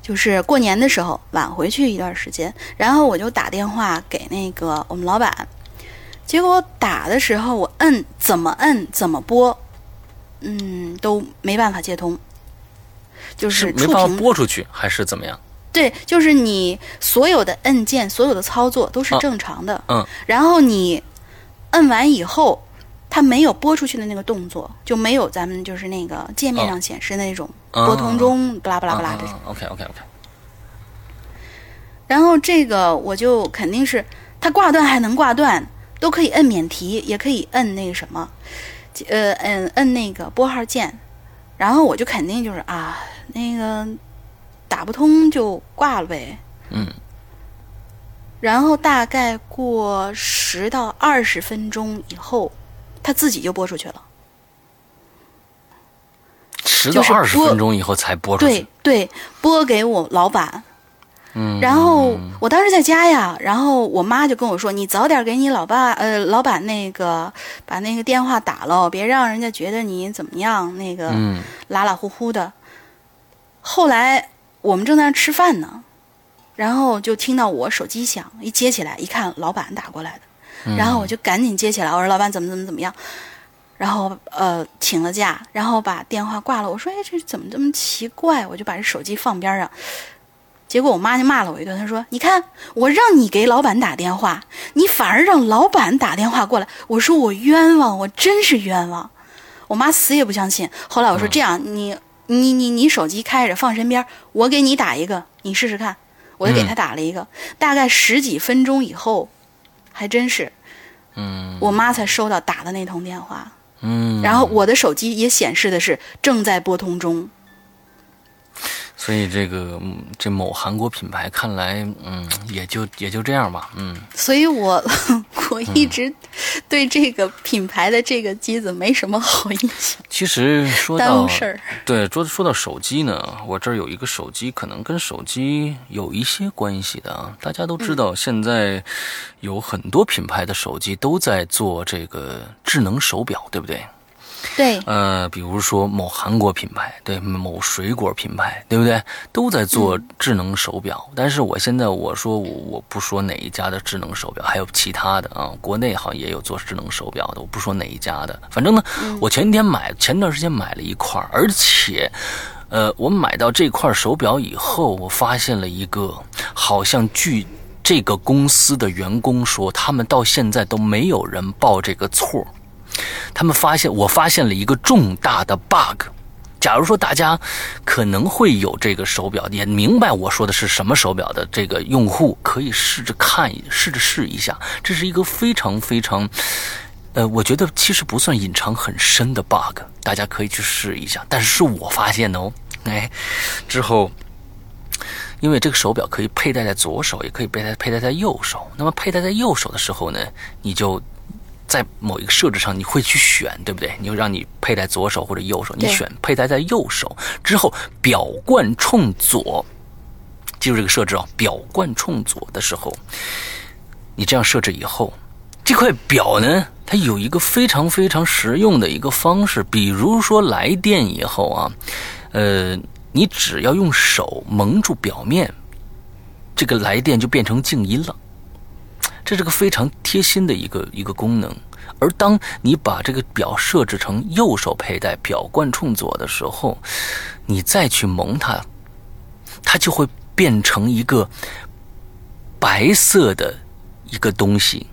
就是过年的时候晚回去一段时间，然后我就打电话给那个我们老板，结果打的时候我摁怎么摁怎么拨，嗯，都没办法接通。就是没办法拨出去，还是怎么样？对，就是你所有的按键、所有的操作都是正常的。嗯。然后你摁完以后，它没有拨出去的那个动作，就没有咱们就是那个界面上显示的那种拨通中，巴拉巴拉巴拉这种。OK OK OK。然后这个我就肯定是它挂断还能挂断，都可以摁免提，也可以摁那个什么，呃，摁摁那个拨号键。然后我就肯定就是啊。那个打不通就挂了呗。嗯。然后大概过十到二十分钟以后，他自己就播出去了。十到二十分钟以后才播出去。对对，拨给我老板。嗯。然后我当时在家呀，然后我妈就跟我说：“你早点给你老爸呃老板那个把那个电话打了，别让人家觉得你怎么样那个嗯拉拉呼呼的。”后来我们正在那吃饭呢，然后就听到我手机响，一接起来一看，老板打过来的，然后我就赶紧接起来，我说老板怎么怎么怎么样，然后呃请了假，然后把电话挂了。我说哎这怎么这么奇怪？我就把这手机放边上。结果我妈就骂了我一顿，她说：“你看，我让你给老板打电话，你反而让老板打电话过来。”我说：“我冤枉，我真是冤枉。”我妈死也不相信。后来我说：“这样，你你你你手机开着放身边，我给你打一个，你试试看。”我就给他打了一个，大概十几分钟以后，还真是，嗯，我妈才收到打的那通电话。嗯，然后我的手机也显示的是正在拨通中。所以这个这某韩国品牌看来，嗯，也就也就这样吧，嗯。所以我我一直对这个品牌的这个机子没什么好印象。其实说到对说说到手机呢，我这儿有一个手机，可能跟手机有一些关系的啊。大家都知道，现在有很多品牌的手机都在做这个智能手表，对不对？对，呃，比如说某韩国品牌，对，某水果品牌，对不对？都在做智能手表。但是我现在我说我我不说哪一家的智能手表，还有其他的啊，国内好像也有做智能手表的，我不说哪一家的。反正呢，我前天买，前段时间买了一块，而且，呃，我买到这块手表以后，我发现了一个，好像据这个公司的员工说，他们到现在都没有人报这个错。他们发现，我发现了一个重大的 bug。假如说大家可能会有这个手表，也明白我说的是什么手表的这个用户，可以试着看，试着试一下。这是一个非常非常，呃，我觉得其实不算隐藏很深的 bug，大家可以去试一下。但是是我发现的哦，哎，之后，因为这个手表可以佩戴在左手，也可以佩戴佩戴在右手。那么佩戴在右手的时候呢，你就。在某一个设置上，你会去选，对不对？你就让你佩戴左手或者右手，你选佩戴在右手之后，表冠冲左，记住这个设置哦。表冠冲左的时候，你这样设置以后，这块表呢，它有一个非常非常实用的一个方式，比如说来电以后啊，呃，你只要用手蒙住表面，这个来电就变成静音了。这是个非常贴心的一个一个功能，而当你把这个表设置成右手佩戴，表冠冲左的时候，你再去蒙它，它就会变成一个白色的一个东西，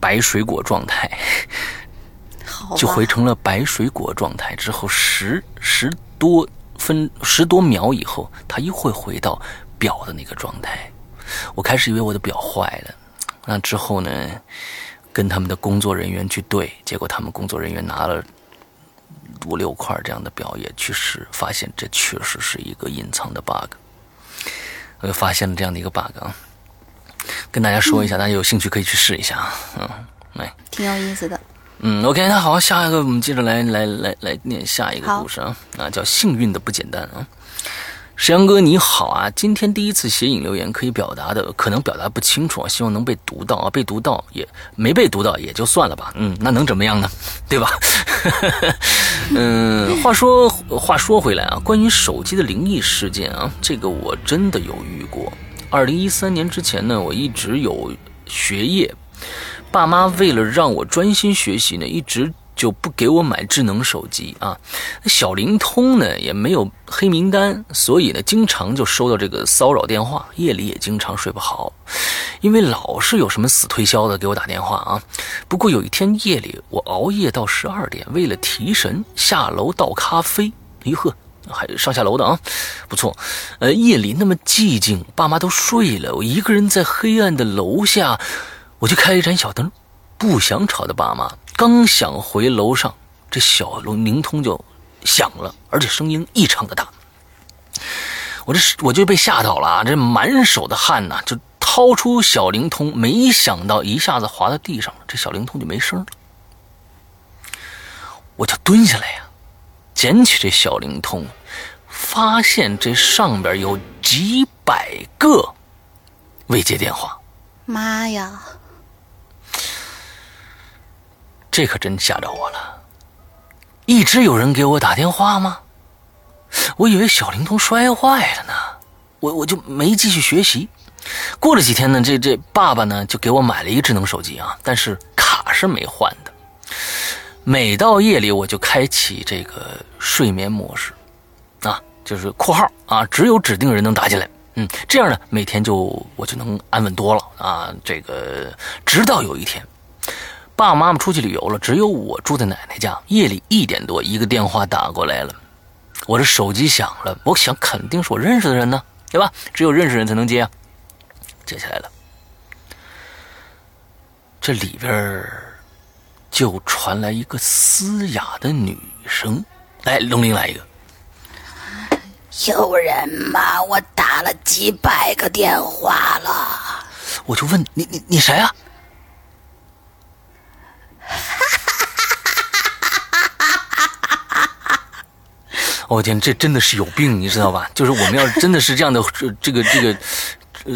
白水果状态，就回成了白水果状态。之后十十多分十多秒以后，它又会回到表的那个状态。我开始以为我的表坏了。那之后呢，跟他们的工作人员去对，结果他们工作人员拿了五六块这样的表也去试，发现这确实是一个隐藏的 bug。我就发现了这样的一个 bug 啊，跟大家说一下，大家有兴趣可以去试一下啊。嗯，来，挺有意思的。嗯，OK，那好，下一个我们接着来来来来念下一个故事啊，啊，叫幸运的不简单啊。石阳哥你好啊，今天第一次写影留言，可以表达的可能表达不清楚啊，希望能被读到啊，被读到也没被读到也就算了吧，嗯，那能怎么样呢？对吧？嗯，话说话说回来啊，关于手机的灵异事件啊，这个我真的有遇过。二零一三年之前呢，我一直有学业，爸妈为了让我专心学习呢，一直。就不给我买智能手机啊，小灵通呢也没有黑名单，所以呢经常就收到这个骚扰电话，夜里也经常睡不好，因为老是有什么死推销的给我打电话啊。不过有一天夜里我熬夜到十二点，为了提神下楼倒咖啡，咦呵，还上下楼的啊，不错。呃，夜里那么寂静，爸妈都睡了，我一个人在黑暗的楼下，我就开一盏小灯，不想吵的爸妈。刚想回楼上，这小龙灵通就响了，而且声音异常的大。我这我就被吓到了啊，这满手的汗呐，就掏出小灵通，没想到一下子滑到地上了，这小灵通就没声了。我就蹲下来呀，捡起这小灵通，发现这上边有几百个未接电话。妈呀！这可真吓着我了！一直有人给我打电话吗？我以为小灵通摔坏了呢。我我就没继续学习。过了几天呢，这这爸爸呢就给我买了一个智能手机啊，但是卡是没换的。每到夜里，我就开启这个睡眠模式，啊，就是括号啊，只有指定人能打进来。嗯，这样呢，每天就我就能安稳多了啊。这个直到有一天，爸爸妈妈出去旅游了，只有我住在奶奶家。夜里一点多，一个电话打过来了，我这手机响了，我想肯定是我认识的人呢，对吧？只有认识人才能接啊。接下来了，这里边就传来一个嘶哑的女声，来，龙玲来一个。有人吗？我打了几百个电话了。我就问你，你你谁啊？我 天，这真的是有病，你知道吧？就是我们要真的是这样的，这个这个，呃，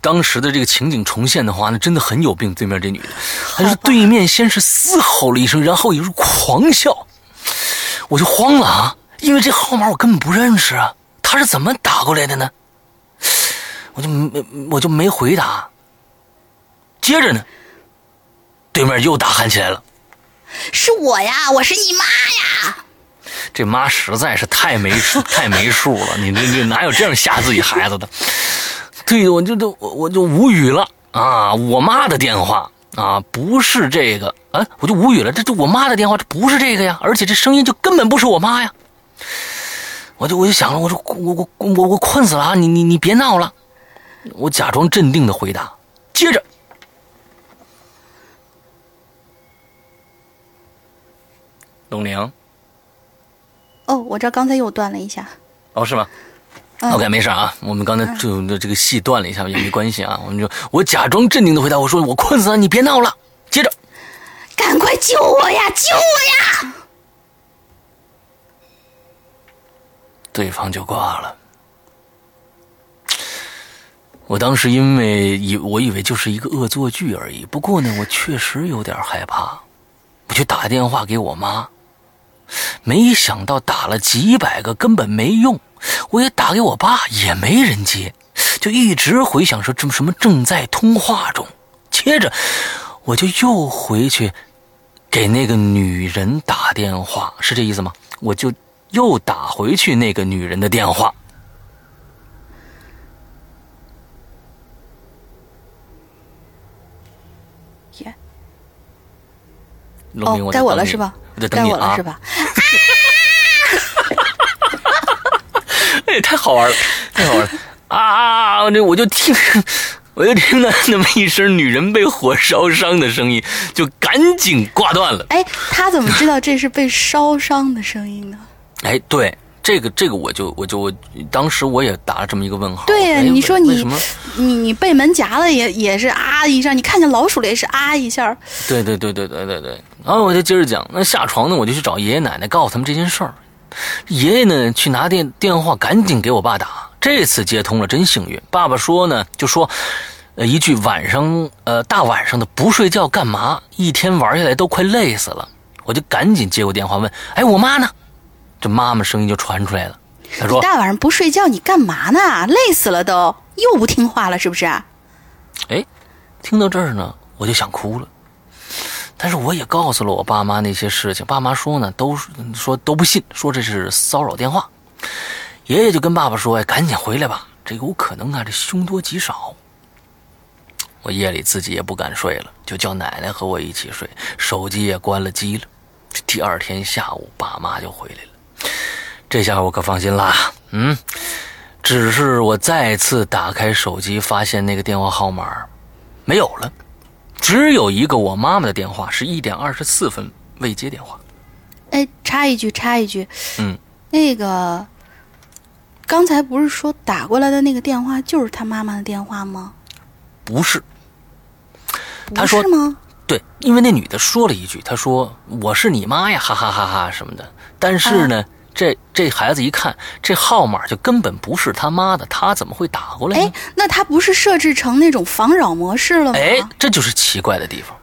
当时的这个情景重现的话，那真的很有病。对面这女的，她是对面先是嘶吼了一声，然后又是狂笑，我就慌了啊！因为这号码我根本不认识啊，她是怎么打过来的呢？我就没我就没回答。接着呢，对面又大喊起来了：“是我呀，我是你妈呀！”这妈实在是太没数 太没数了，你这这哪有这样吓自己孩子的？对，我就就我我就无语了啊！我妈的电话啊，不是这个啊，我就无语了。这这我妈的电话，这不是这个呀，而且这声音就根本不是我妈呀！我就我就想了，我说我我我我困死了啊！你你你别闹了，我假装镇定的回答，接着。龙玲，哦，我这刚才又断了一下。哦，是吗？OK，没事啊。我们刚才就这个戏断了一下，也没关系啊。我们就我假装镇定的回答，我说我困死了，你别闹了。接着，赶快救我呀！救我呀！对方就挂了。我当时因为以我以为就是一个恶作剧而已，不过呢，我确实有点害怕，我就打电话给我妈。没想到打了几百个根本没用，我也打给我爸也没人接，就一直回想说这什么正在通话中。接着我就又回去给那个女人打电话，是这意思吗？我就又打回去那个女人的电话。哦，该我了是吧？该我了是吧？哎，太好玩了，太好玩了啊！这我就听，我就听到那么一声女人被火烧伤的声音，就赶紧挂断了。哎，他怎么知道这是被烧伤的声音呢？哎，对，这个这个我就我就我当时我也打了这么一个问号。对呀，你说你你你被门夹了也也是啊一下，你看见老鼠了也是啊一下。对对对对对对对。然后我就接着讲，那下床呢，我就去找爷爷奶奶，告诉他们这件事儿。爷爷呢，去拿电电话，赶紧给我爸打。这次接通了，真幸运。爸爸说呢，就说，呃，一句晚上，呃，大晚上的不睡觉干嘛？一天玩下来都快累死了。我就赶紧接过电话问，哎，我妈呢？这妈妈声音就传出来了，她说：“大晚上不睡觉，你干嘛呢？累死了都，又不听话了，是不是？”哎，听到这儿呢，我就想哭了。但是我也告诉了我爸妈那些事情，爸妈说呢，都说都不信，说这是骚扰电话。爷爷就跟爸爸说：“哎，赶紧回来吧，这有可能啊，这凶多吉少。”我夜里自己也不敢睡了，就叫奶奶和我一起睡，手机也关了机了。第二天下午，爸妈就回来了，这下我可放心啦。嗯，只是我再次打开手机，发现那个电话号码没有了。只有一个我妈妈的电话，是一点二十四分未接电话。哎，插一句，插一句，嗯，那个刚才不是说打过来的那个电话就是他妈妈的电话吗？不是，他说吗？对，因为那女的说了一句，她说我是你妈呀，哈哈哈哈什么的。但是呢。这这孩子一看，这号码就根本不是他妈的，他怎么会打过来呢？哎，那他不是设置成那种防扰模式了吗？哎，这就是奇怪的地方。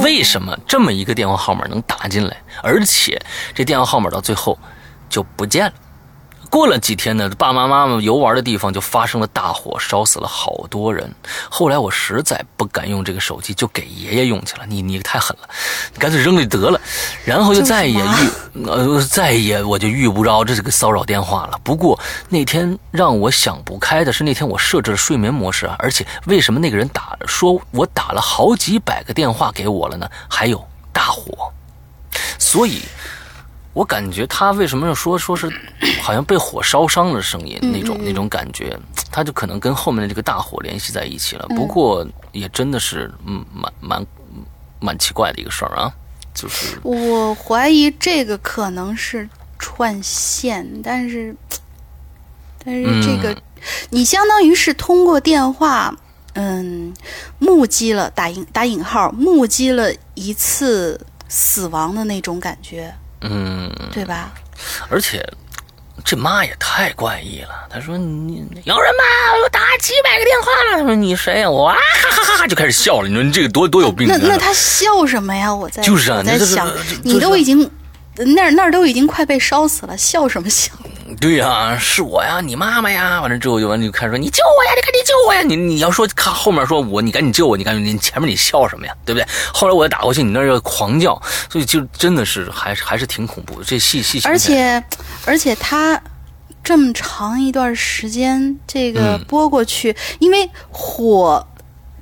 为什么这么一个电话号码能打进来，而且这电话号码到最后就不见了？过了几天呢，爸爸妈妈游玩的地方就发生了大火，烧死了好多人。后来我实在不敢用这个手机，就给爷爷用去了。你你太狠了，你干脆扔了就得了。然后就再也遇 呃再也我就遇不着这个骚扰电话了。不过那天让我想不开的是，那天我设置了睡眠模式啊，而且为什么那个人打说我打了好几百个电话给我了呢？还有大火，所以。我感觉他为什么要说说是，好像被火烧伤的声音那种那种感觉，他就可能跟后面的这个大火联系在一起了。不过也真的是嗯蛮蛮蛮奇怪的一个事儿啊，就是我怀疑这个可能是串线，但是但是这个你相当于是通过电话嗯目击了打引打引号目击了一次死亡的那种感觉。嗯，对吧？而且这妈也太怪异了。她说：“你有人吗？我打几百个电话了。”她说：“你谁呀？”我啊哈哈哈哈就开始笑了。你说你这个多多有病？那那他笑什么呀？我在就是啊，我在想，你都已经那那都已经快被烧死了，笑什么笑？对呀，是我呀，你妈妈呀，完了之后就完就开始说你救我呀，你赶紧救我呀，你你要说看后面说我你赶紧救我，你赶紧你前面你笑什么呀，对不对？后来我打过去，你那又狂叫，所以就真的是还是还是挺恐怖的。这戏戏而且而且他这么长一段时间这个播过去，因为火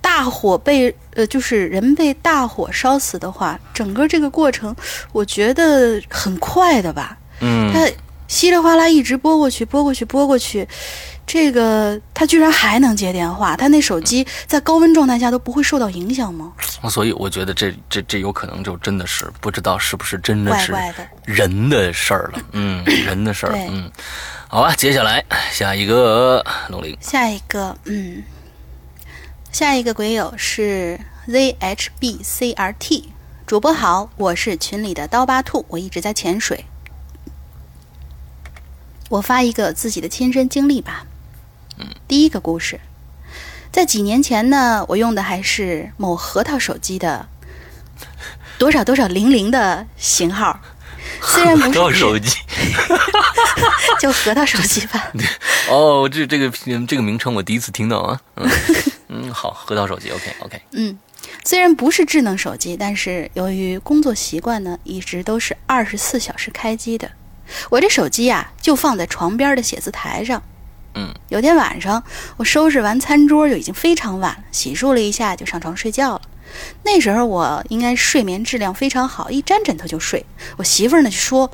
大火被呃就是人被大火烧死的话，整个这个过程我觉得很快的吧，嗯，他。稀里哗啦一直拨过去，拨过去，拨过去，这个他居然还能接电话，他那手机在高温状态下都不会受到影响吗？所以我觉得这这这有可能就真的是不知道是不是真的是人的事儿了，嗯，人的事儿，嗯，好吧，接下来下一个龙玲，下一个，嗯，下一个鬼友是 zhbcrt 主播好，我是群里的刀疤兔，我一直在潜水。我发一个自己的亲身经历吧。嗯，第一个故事，在几年前呢，我用的还是某核桃手机的多少多少零零的型号，虽然不是核桃手机，就核桃手机吧。哦，这这个这个名称我第一次听到啊。嗯 嗯，好，核桃手机，OK OK。嗯，虽然不是智能手机，但是由于工作习惯呢，一直都是二十四小时开机的。我这手机呀，就放在床边的写字台上。嗯，有天晚上，我收拾完餐桌就已经非常晚了，洗漱了一下就上床睡觉了。那时候我应该睡眠质量非常好，一沾枕头就睡。我媳妇儿呢就说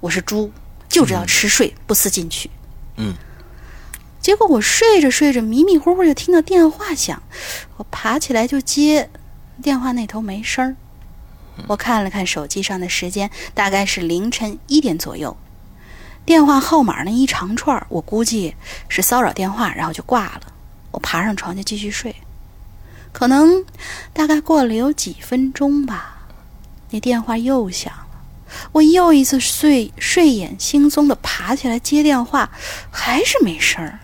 我是猪，就知道吃睡不思进取。嗯，结果我睡着睡着迷迷糊糊就听到电话响，我爬起来就接，电话那头没声儿。我看了看手机上的时间，大概是凌晨一点左右。电话号码那一长串，我估计是骚扰电话，然后就挂了。我爬上床就继续睡。可能大概过了有几分钟吧，那电话又响了。我又一次睡睡眼惺忪的爬起来接电话，还是没声儿。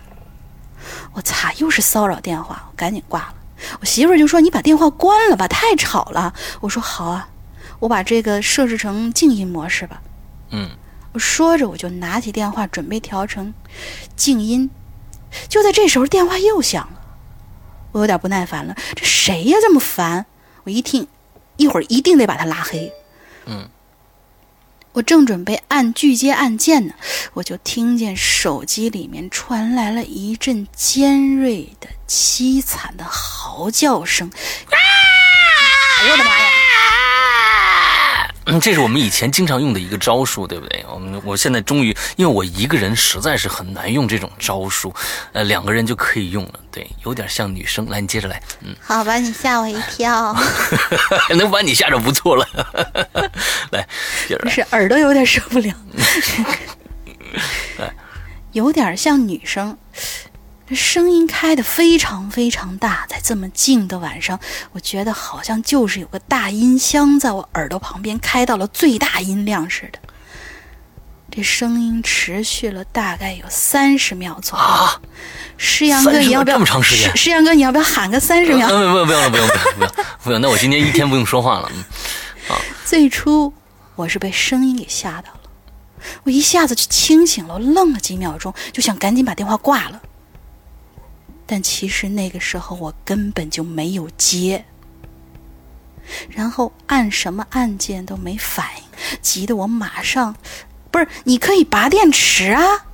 我擦，又是骚扰电话，我赶紧挂了。我媳妇儿就说：“你把电话关了吧，太吵了。”我说：“好啊。”我把这个设置成静音模式吧。嗯，我说着我就拿起电话准备调成静音，就在这时候电话又响了，我有点不耐烦了，这谁呀这么烦？我一听，一会儿一定得把他拉黑。嗯，我正准备按拒接按键呢，我就听见手机里面传来了一阵尖锐的、凄惨的嚎叫声。啊！我的妈呀！嗯，这是我们以前经常用的一个招数，对不对？我们我现在终于，因为我一个人实在是很难用这种招数，呃，两个人就可以用了。对，有点像女生。来，你接着来。嗯，好吧，你吓我一跳。能把你吓着不错了。来，接着来。是耳朵有点受不了。有点像女生。声音开的非常非常大，在这么静的晚上，我觉得好像就是有个大音箱在我耳朵旁边开到了最大音量似的。这声音持续了大概有三十秒左右。啊！石阳哥，你要不要这么长时间？石阳哥，你要不要喊个三十秒？不用不用不用不用不用不用。那我今天一天不用说话了。嗯。啊。最初我是被声音给吓到了，我一下子就清醒了，我愣了几秒钟，就想赶紧把电话挂了。但其实那个时候我根本就没有接，然后按什么按键都没反应，急得我马上，不是，你可以拔电池啊，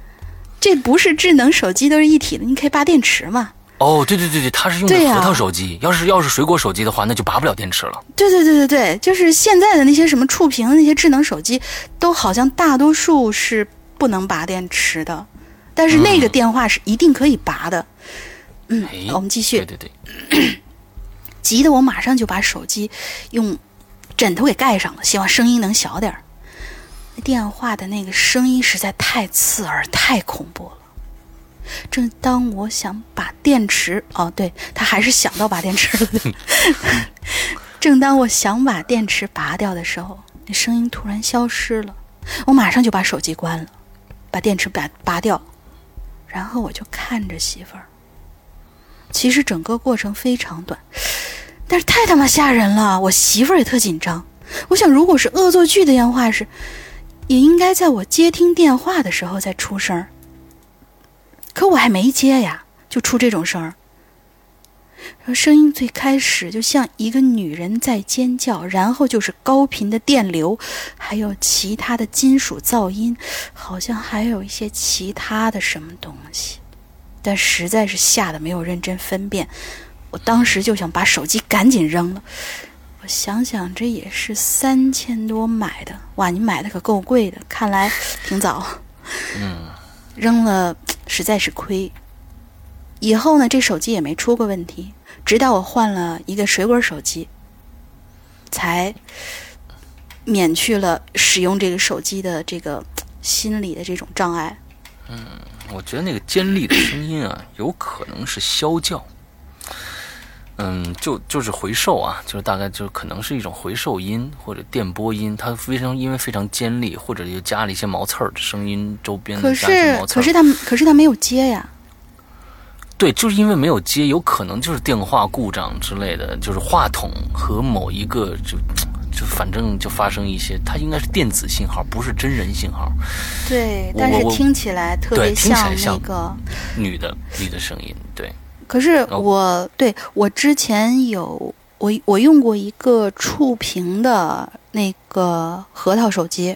这不是智能手机都是一体的，你可以拔电池嘛。哦，对对对对，它是用的对呀核桃手机，要是要是水果手机的话，那就拔不了电池了。对对对对对，就是现在的那些什么触屏的那些智能手机，都好像大多数是不能拔电池的，但是那个嗯电话是一定可以拔的。嗯哎，我们继续对。对对，急得我马上就把手机用枕头给盖上了，希望声音能小点儿。电话的那个声音实在太刺耳、太恐怖了。正当我想把电池，哦，对他还是想到拔电池了。正当我想把电池拔掉的时候，那声音突然消失了。我马上就把手机关了，把电池拔拔掉，然后我就看着媳妇儿。其实整个过程非常短，但是太他妈吓人了！我媳妇儿也特紧张。我想，如果是恶作剧的电话是，也应该在我接听电话的时候再出声。可我还没接呀，就出这种声儿。声音最开始就像一个女人在尖叫，然后就是高频的电流，还有其他的金属噪音，好像还有一些其他的什么东西。但实在是吓得没有认真分辨，我当时就想把手机赶紧扔了。我想想，这也是三千多买的，哇，你买的可够贵的，看来挺早。嗯，扔了实在是亏。以后呢，这手机也没出过问题，直到我换了一个水果手机，才免去了使用这个手机的这个心理的这种障碍。我觉得那个尖利的声音啊，有可能是啸叫。嗯，就就是回授啊，就是大概就是可能是一种回授音或者电波音，它非常因为非常尖利，或者又加了一些毛刺儿，声音周边可加一些是。可是它可是它没有接呀。对，就是因为没有接，有可能就是电话故障之类的，就是话筒和某一个就就反正就发生一些，它应该是电子信号，不是真人信号，对，但是听起来特别像那个。女的女的声音，对，可是哦。我、对我之前有我我用过一个触屏的那个核桃手机，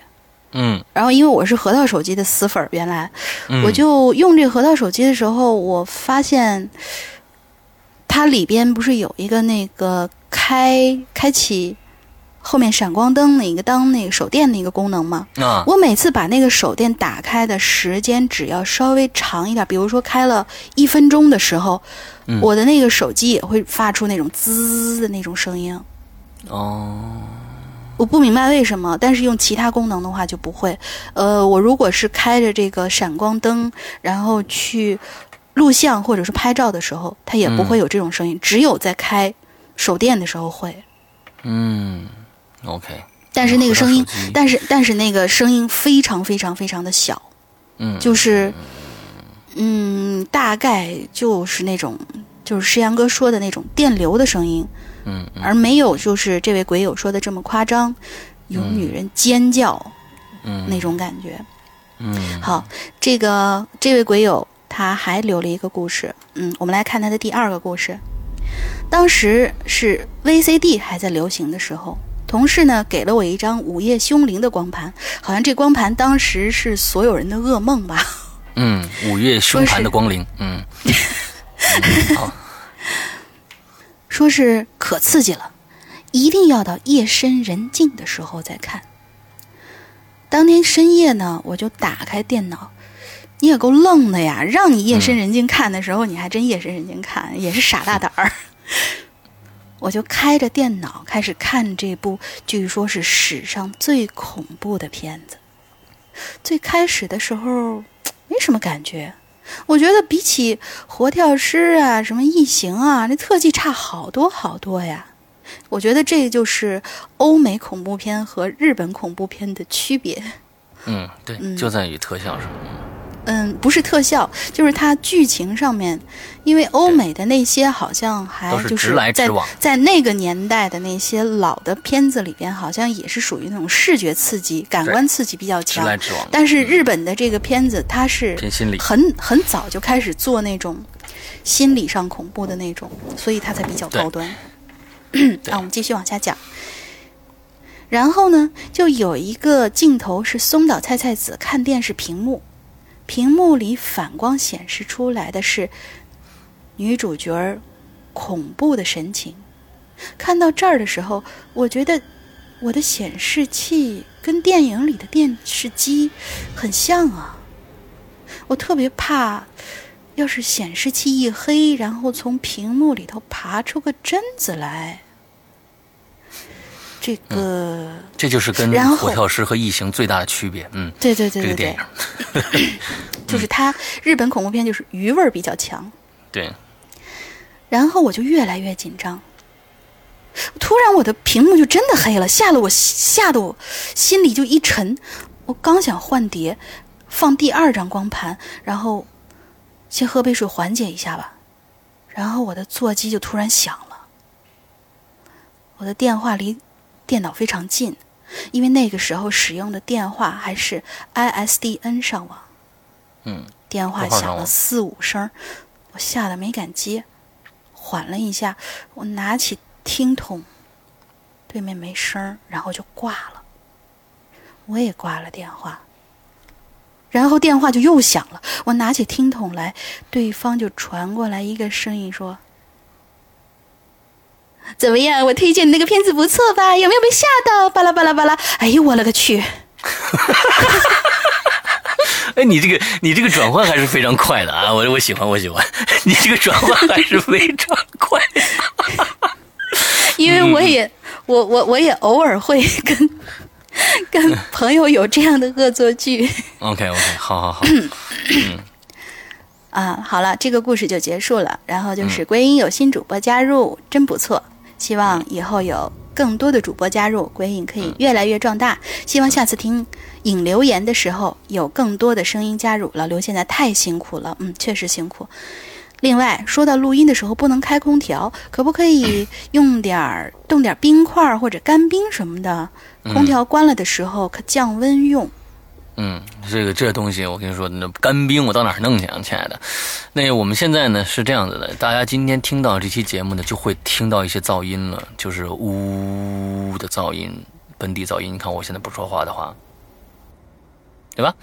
嗯。然后因为我是核桃手机的死粉儿，原来、嗯，我就用这个核桃手机的时候，我发现它里边不是有一个那个开开启后面闪光灯那个当那个手电那个功能吗？啊，我每次把那个手电打开的时间只要稍微长一点，比如说开了一分钟的时候，嗯我的那个手机也会发出那种滋的那种声音。哦，我不明白为什么，但是用其他功能的话就不会。呃，我如果是开着这个闪光灯，然后去录像或者是拍照的时候，它也不会有这种声音，只有在开手电的时候会。嗯，OK，但是那个声音但是但是那个声音非常非常非常的小。嗯，就是，嗯，大概就是那种，就是石阳哥说的那种电流的声音，嗯嗯而没有就是这位鬼友说的这么夸张，有女人尖叫嗯那种感觉。嗯好，这个这位鬼友他还留了一个故事，嗯，我们来看他的第二个故事。当时是 VCD 还在流行的时候，同事呢给了我一张《午夜凶铃》的光盘，好像这光盘当时是所有人的噩梦吧。嗯，午夜凶盘的光临，嗯，嗯好，说是可刺激了，一定要到夜深人静的时候再看。当天深夜呢，我就打开电脑，你也够愣的呀！让你夜深人静看的时候，你还真夜深人静看，也是傻大胆儿。我就开着电脑开始看这部据说是史上最恐怖的片子。最开始的时候没什么感觉，我觉得比起活跳尸啊、什么异形啊，那特技差好多好多呀。我觉得这就是欧美恐怖片和日本恐怖片的区别。嗯，对，嗯就在于特效上，嗯，不是特效，就是它剧情上面，因为欧美的那些好像还就是在在那个年代的那些老的片子里边，好像也是属于那种视觉刺激、感官刺激比较强直来。直往，但是日本的这个片子，它是。很很早就开始做那种心理上恐怖的那种，所以它才比较高端。啊，我们继续往下讲。然后呢，就有一个镜头是松岛菜菜子看电视屏幕，屏幕里反光显示出来的是女主角儿恐怖的神情。看到这儿的时候，我觉得我的显示器跟电影里的电视机很像啊。我特别怕，要是显示器一黑，然后从屏幕里头爬出个贞子来，这个，这就是跟《火跳师》和《异形》最大的区别。嗯，对对对对这个电对影，，就是它日本恐怖片就是余味儿比较强。对，然后我就越来越紧张，突然我的屏幕就真的黑了，吓得我吓得我心里就一沉。我刚想换碟，放第二张光盘，然后先喝杯水缓解一下吧。然后我的座机就突然响了，我的电话离电脑非常近，因为那个时候使用的电话还是 ISDN 上网。嗯，电话响了四五声，我吓得没敢接，缓了一下，我拿起听筒，对面没声儿，然后就挂了。我也挂了电话，然后电话就又响了，我拿起听筒来，对方就传过来一个声音说：“怎么样？我推荐的那个片子不错吧？有没有被吓到？巴拉巴拉巴拉！哎呦我勒个去！哎，你这个你这个转换还是非常快的啊！我我喜欢我喜欢，你这个转换还是非常快。因为我也、我我我也偶尔会跟跟朋友有这样的恶作剧 OK OK，好好好，啊。好了，这个故事就结束了。然后就是归因有新主播加入，真不错。希望以后有更多的主播加入，鬼影可以越来越壮大。希望下次听影留言的时候有更多的声音加入。老刘现在太辛苦了，嗯，确实辛苦。另外，说到录音的时候不能开空调，可不可以用点儿冻点儿冰块儿或者干冰什么的？空调关了的时候可降温用。嗯，嗯这个这东西我跟你说，那干冰我到哪儿弄去啊，亲爱的？那我们现在呢是这样子的，大家今天听到这期节目呢，就会听到一些噪音了，就是呜的噪音，本地噪音。你看我现在不说话的话，对吧？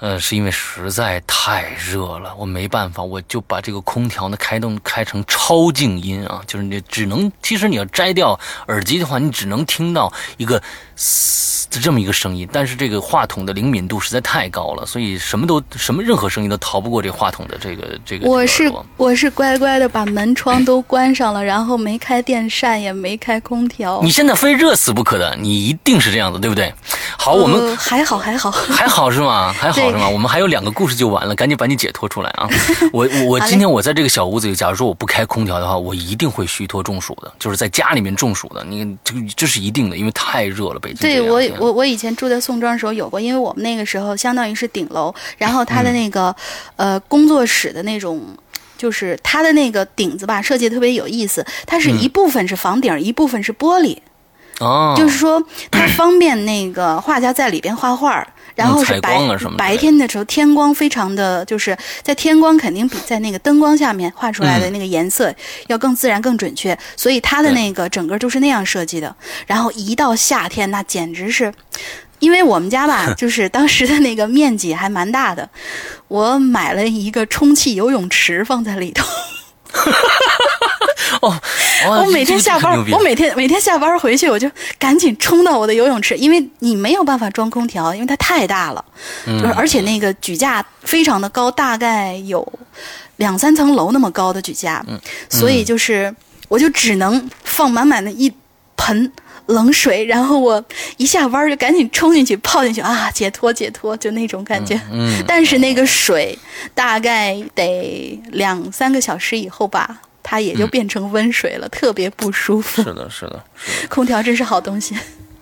呃，是因为实在太热了，我没办法，我就把这个空调呢开动开成超静音啊，就是你只能，其实你要摘掉耳机的话，你只能听到一个嘶的这么一个声音，但是这个话筒的灵敏度实在太高了，所以什么都什么任何声音都逃不过这话筒的这个这个。我是我是乖乖的把门窗都关上了，然后没开电扇，也没开空调。你现在非热死不可的，你一定是这样子，对不对？好，我们呃还好还好。还好是吗？还好是吗？我们还有两个故事就完了，赶紧把你解脱出来啊！我我今天我在这个小屋子里，假如说我不开空调的话，我一定会虚脱中暑的，就是在家里面中暑的。你这个这是一定的，因为太热了，北京这对我我我以前住在宋庄的时候有过，因为我们那个时候相当于是顶楼，然后它的那个、呃工作室的那种。就是它的那个顶子吧，设计特别有意思。它是一部分是房顶，一部分是玻璃，哦，就是说它方便那个画家在里边画画儿。然后是白白天的时候，天光非常的，就是在天光肯定比在那个灯光下面画出来的那个颜色要更自然、更准确，所以它的那个整个就是那样设计的。然后一到夏天，那简直是，因为我们家吧，就是当时的那个面积还蛮大的，我买了一个充气游泳池放在里头。哦，哦我每天下班，我每天每天下班回去，我就赶紧冲到我的游泳池，因为你没有办法装空调，因为它太大了，嗯就是而且那个举架非常的高，大概有两三层楼那么高的举架，嗯所以就是我就只能放满满的一盆。冷水，然后我一下班就赶紧冲进去泡进去啊，解脱解脱，就那种感觉。嗯，但是那个水大概得两三个小时以后吧，它也就变成温水了，特别不舒服。是的，是的，是的，空调真是好东西。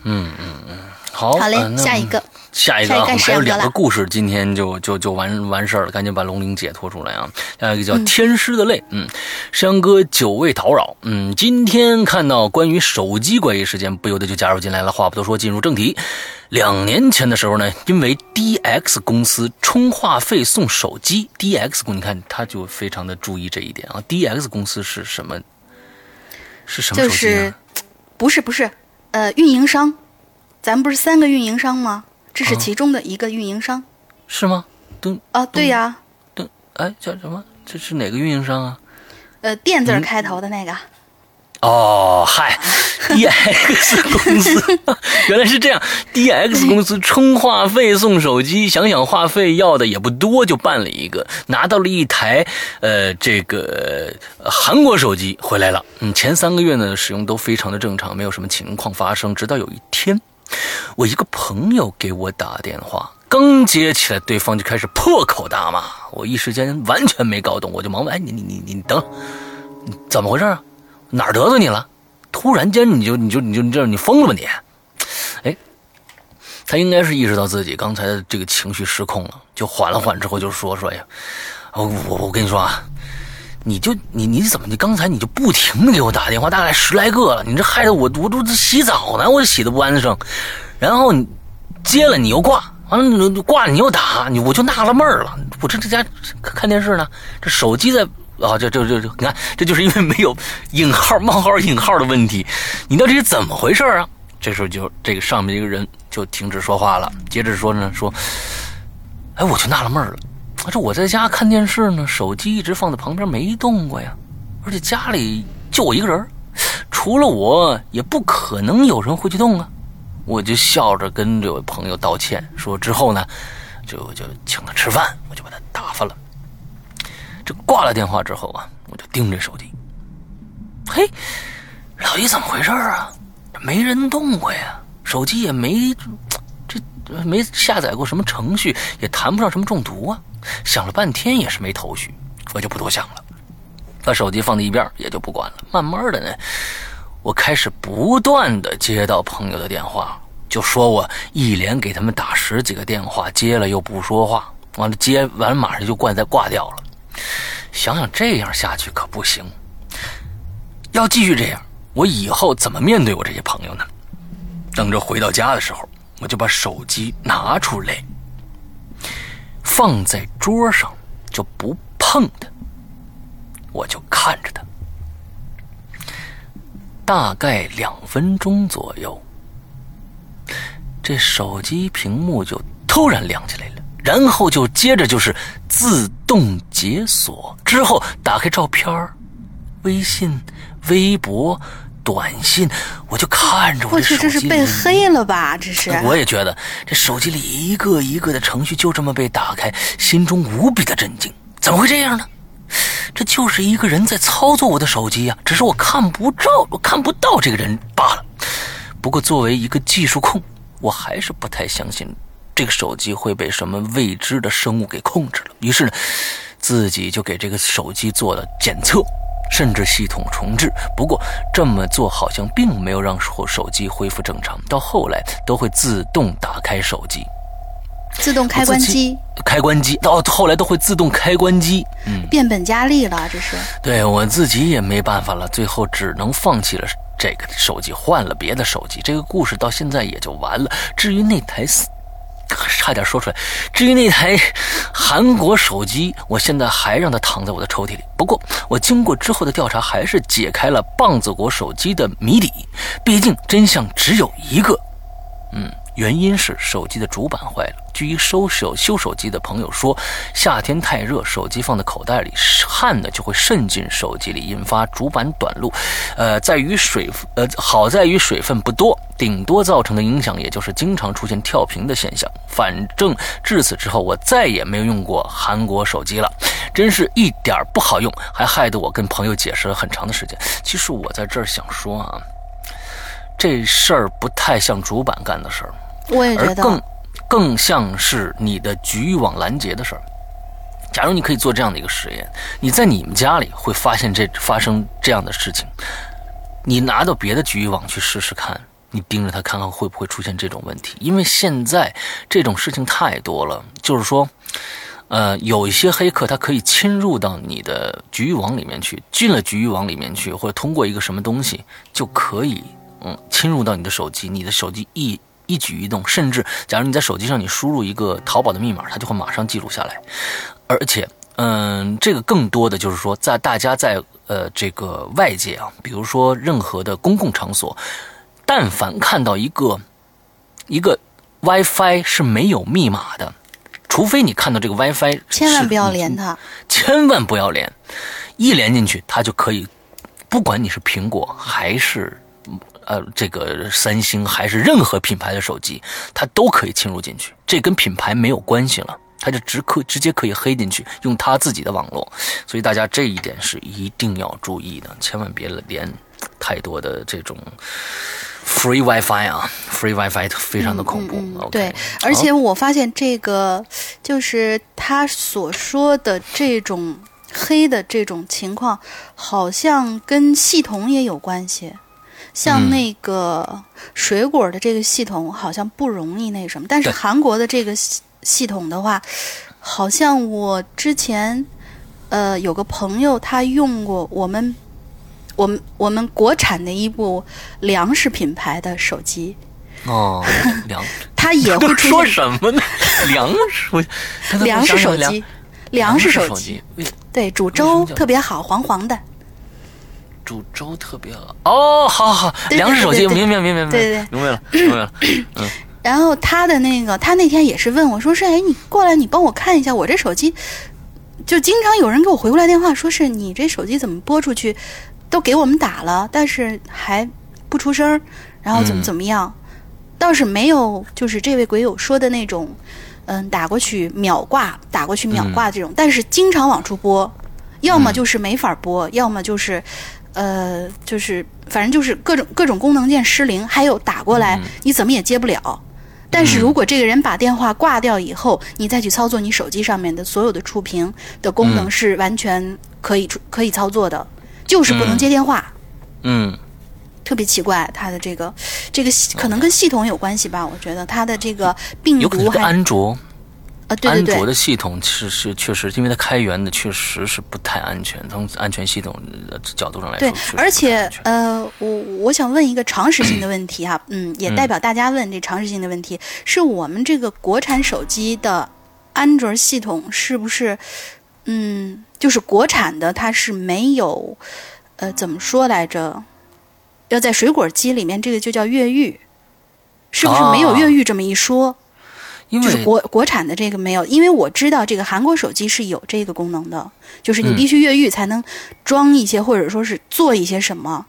嗯嗯，好，好嘞下一个下一个我们还有两个故事，今天就就就完完事儿了，赶紧把龙鳞解脱出来啊！下一个叫嗯天师的泪，嗯，山哥久未叨扰，嗯，今天看到关于手机怪异事件，不由得就加入进来了。话不多说，进入正题。两年前的时候呢，因为 DX 公司充话费送手机，DX 公你看他就非常的注意这一点啊。DX 公司是什么？是什么手机呢？就是不是不是，呃，运营商，咱们不是三个运营商吗？这是啊其中的一个运营商是吗？都啊，对呀，都哎叫什么？这是哪个运营商啊？呃，电嗯字开头的那个，哦，嗨，DX 公司 原来是这样，DX 公司充话费送手机，想想话费要的也不多，就办了一个，拿到了一台呃这个呃韩国手机回来了。嗯，前三个月呢使用都非常的正常，没有什么情况发生，直到有一天，我一个朋友给我打电话。刚接起来，对方就开始破口大骂，我一时间完全没搞懂，我就忙问：“哎，你你你你等，怎么回事啊？哪儿得罪你了？突然间你就你就你就你这你疯了吧你？哎，他应该是意识到自己刚才的这个情绪失控了，就缓了缓之后就说说哎呀，我我我跟你说啊，你就你你怎么你刚才你就不停的给我打电话，大概十来个了，你这害得我我都洗澡呢，我洗的不安生，然后你接了你又挂。完了，你挂你又打，你我就纳了闷儿了。我这这家看电视呢，这手机在啊，这这这这，你看，这就是因为没有引号、冒号、引号的问题。你到底是怎么回事啊？这时候就这个上面一个人就停止说话了，接着说呢，说，哎，我就纳了闷了。这我在家看电视呢，手机一直放在旁边没动过呀，而且家里就我一个人，除了我也不可能有人会去动啊。我就笑着跟这位朋友道歉，说之后呢，就就请他吃饭，我就把他打发了。这挂了电话之后啊，我就盯着手机，嘿，老姨怎么回事啊？没人动过呀，手机也没这没下载过什么程序，也谈不上什么中毒啊。想了半天也是没头绪，我就不多想了，把手机放在一边，也就不管了。慢慢的呢。我开始不断的接到朋友的电话，就说我一连给他们打十几个电话，接了又不说话，完了接完了马上就挂再挂掉了。想想这样下去可不行，要继续这样，我以后怎么面对我这些朋友呢？等着回到家的时候，我就把手机拿出来，放在桌上，就不碰它，我就看着它。大概两分钟左右，这手机屏幕就突然亮起来了，然后就接着就是自动解锁，之后打开照片微信、微博、短信，我就看着我我去，这是被黑了吧？这是，我也觉得这手机里一个一个的程序就这么被打开，心中无比的震惊。怎么会这样呢？这就是一个人在操作我的手机呀、只是我看不着，我看不到这个人罢了。不过作为一个技术控，我还是不太相信这个手机会被什么未知的生物给控制了。于是呢，自己就给这个手机做了检测，甚至系统重置。不过这么做好像并没有让手手机恢复正常，到后来都会自动打开手机。自动开关机，开关机到后来都会自动开关机，嗯，变本加厉了，这是。对我自己也没办法了，最后只能放弃了这个手机，换了别的手机。这个故事到现在也就完了。至于那台，差点说出来。至于那台韩国手机，我现在还让它躺在我的抽屉里。不过我经过之后的调查，还是解开了棒子国手机的谜底。毕竟真相只有一个。嗯，原因是手机的主板坏了。据一收手修手机的朋友说，夏天太热，手机放在口袋里，汗呢就会渗进手机里，引发主板短路。呃，在于水呃好在于水分不多，顶多造成的影响也就是经常出现跳屏的现象。反正至此之后，我再也没有用过韩国手机了，真是一点儿不好用，还害得我跟朋友解释了很长的时间。其实我在这儿想说啊。这事儿不太像主板干的事儿，我也觉得，而更更像是你的局域网拦截的事儿。假如你可以做这样的一个实验，你在你们家里会发现这发生这样的事情，你拿到别的局域网去试试看，你盯着它看看会不会出现这种问题，因为现在这种事情太多了。就是说，呃，有一些黑客他可以侵入到你的局域网里面去，进了局域网里面去，或者通过一个什么东西就可以，嗯，侵入到你的手机，你的手机一一举一动，甚至假如你在手机上你输入一个淘宝的密码，它就会马上记录下来，而且。嗯，这个更多的就是说，在大家在呃这个外界啊，比如说任何的公共场所，但凡看到一个一个 WiFi 是没有密码的，除非你看到这个 WiFi，千万不要连它，千万不要连，一连进去，它就可以，不管你是苹果还是呃这个三星还是任何品牌的手机，它都可以侵入进去，这跟品牌没有关系了。它就直可直接可以黑进去，用它自己的网络，所以大家这一点是一定要注意的，千万别连太多的这种 free WiFi 啊，free WiFi 非常的恐怖。对，而且我发现这个就是他所说的这种黑的这种情况，好像跟系统也有关系。像那个水果的这个系统，好像不容易那什么，但是韩国的这个。系统的话，好像我之前，呃，有个朋友他用过我们，我们我们国产的一部粮食品牌的手机。哦，粮，他也会说什么呢？粮食，粮食手机，粮食手机，对，煮粥特别好，黄黄的。煮粥特别好。哦，好好好，粮食手机，明白明白明白，对对，明白了明白了，嗯。然后他的那个，他那天也是问我，说是哎，你过来，你帮我看一下我这手机，就经常有人给我回过来电话，说是你这手机怎么拨出去，都给我们打了，但是还不出声，然后怎么怎么样，倒是没有就是这位鬼友说的那种，嗯，打过去秒挂，打过去秒挂这种，但是经常往出拨，要么就是没法拨，要么就是。呃，就是反正就是各种各种功能键失灵，还有打过来你怎么也接不了。但是如果这个人把电话挂掉以后，你再去操作你手机上面的所有的触屏的功能是完全可以可以操作的，就是不能接电话。嗯，特别奇怪，它的这个这个可能跟系统有关系吧？我觉得它的这个病毒还安卓。安卓的系统是是确实，因为它开源的确实是不太安全。从安全系统的角度上来说，对，而且呃，我我想问一个常识性的问题哈，嗯，也代表大家问这常识性的问题，是我们这个国产手机的安卓系统是不是，嗯，就是国产的它是没有，呃，怎么说来着？要在水果机里面，这个就叫越狱，是不是没有越狱这么一说？就是国国产的这个没有，因为我知道这个韩国手机是有这个功能的，就是你必须越狱才能装一些或者说是做一些什么。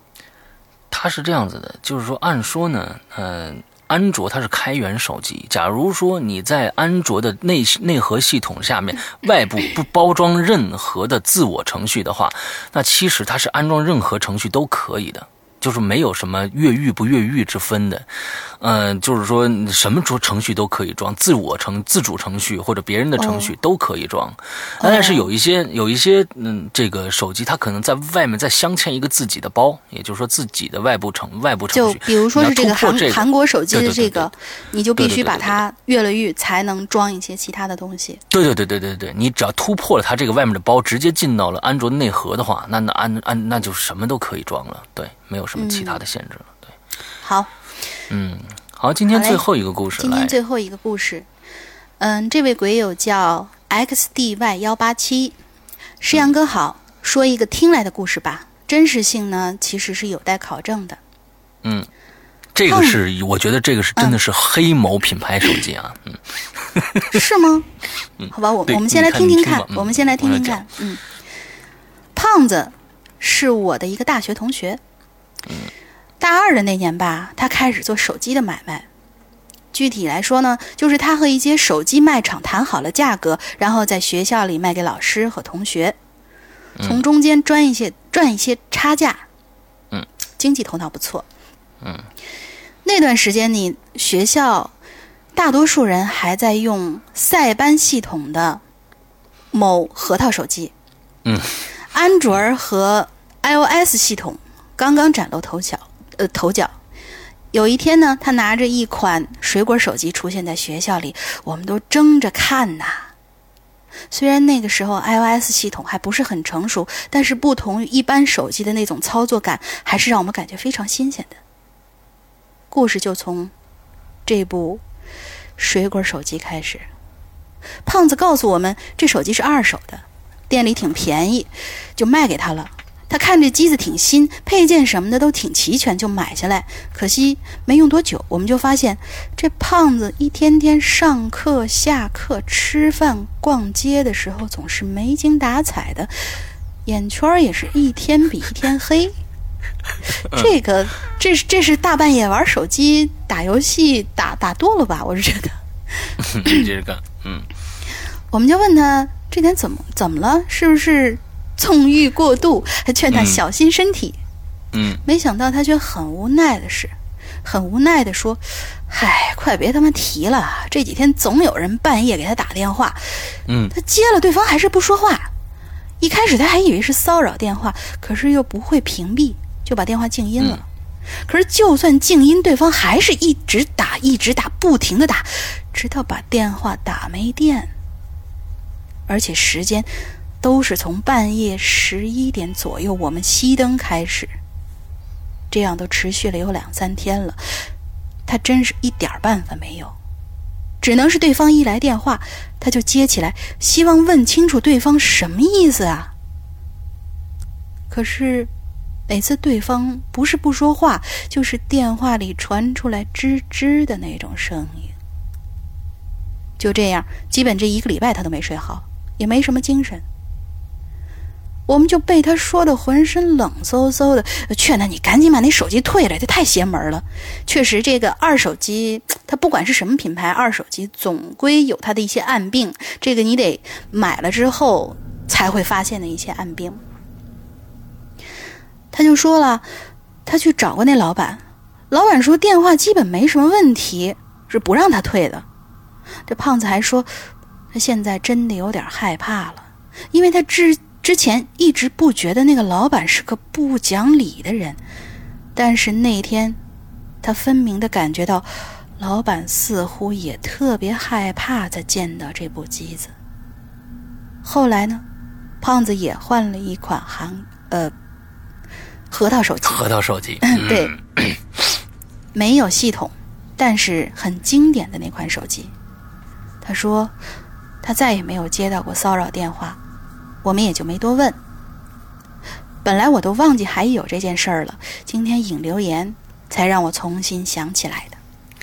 它是这样子的，就是说，按说呢，嗯，安卓它是开源手机，假如说你在安卓的内内核系统下面 外部不包装任何的自我程序的话，那其实它是安装任何程序都可以的。就是没有什么越狱不越狱之分的，嗯，就是说什么程程序都可以装，自我程自主程序或者别人的程序都可以装，但是有一些有一些嗯，这个手机它可能在外面再镶嵌一个自己的包，也就是说自己的外部程外部程序，就比如说是这个韩韩国手机的这个，你就必须把它越了狱才能装一些其他的东西。对对对对对对，你只要突破了它这个外面的包，直接进到了安卓内核的话，那那安安那就什么都可以装了，对。没有什么其他的限制了，对。好，嗯，好，今天最后一个故事，今天最后一个故事，嗯，这位鬼友叫 xdy 幺八七，诗阳哥好，说一个听来的故事吧，真实性呢其实是有待考证的。嗯，这个是我觉得这个是真的是黑某品牌手机啊，嗯，是吗？嗯，好吧，我我们先来听听看，我们先来听听看，嗯，胖子是我的一个大学同学。大二的那年吧，他开始做手机的买卖。具体来说呢，就是他和一些手机卖场谈好了价格，然后在学校里卖给老师和同学，从中间赚一些赚一些差价。嗯，经济头脑不错。嗯，那段时间你学校大多数人还在用塞班系统的某核桃手机。嗯，安卓和 iOS 系统。刚刚崭露头角，呃，头角，有一天呢，他拿着一款水果手机出现在学校里，我们都争着看呐。虽然那个时候 iOS 系统还不是很成熟，但是不同于一般手机的那种操作感，还是让我们感觉非常新鲜的。故事就从这部水果手机开始。胖子告诉我们，这手机是二手的，店里挺便宜，就卖给他了。他看这机子挺新，配件什么的都挺齐全，就买下来。可惜没用多久，我们就发现这胖子一天天上课、下课、吃饭、逛街的时候，总是没精打采的，眼圈也是一天比一天黑。这个，这是这是大半夜玩手机、打游戏打打多了吧？我是觉得。接着干，嗯。我们就问他这点怎么怎么了？是不是？纵欲过度，还劝他小心身体。嗯，没想到他却很无奈的是，很无奈的说：“嗨，快别他妈提了！这几天总有人半夜给他打电话。嗯，他接了，对方还是不说话。一开始他还以为是骚扰电话，可是又不会屏蔽，就把电话静音了。可是就算静音，对方还是一直打，一直打，不停的打，直到把电话打没电，而且时间。”都是从半夜十一点左右，我们熄灯开始，这样都持续了有两三天了。他真是一点办法没有，只能是对方一来电话，他就接起来，希望问清楚对方什么意思啊。可是每次对方不是不说话，就是电话里传出来吱吱的那种声音。就这样，基本这一个礼拜他都没睡好，也没什么精神。我们就被他说的浑身冷飕飕的，劝他你赶紧把那手机退了，这太邪门了。确实，这个二手机，它不管是什么品牌，二手机总归有它的一些暗病，这个你得买了之后才会发现的一些暗病。他就说了，他去找过那老板，老板说电话基本没什么问题，是不让他退的。这胖子还说，他现在真的有点害怕了，因为他之。之前一直不觉得那个老板是个不讲理的人，但是那天，他分明的感觉到，老板似乎也特别害怕再见到这部机子。后来呢，胖子也换了一款韩呃核桃手机。核桃手机，对，没有系统，但是很经典的那款手机。他说，他再也没有接到过骚扰电话。我们也就没多问。本来我都忘记还有这件事儿了，今天引留言才让我重新想起来的。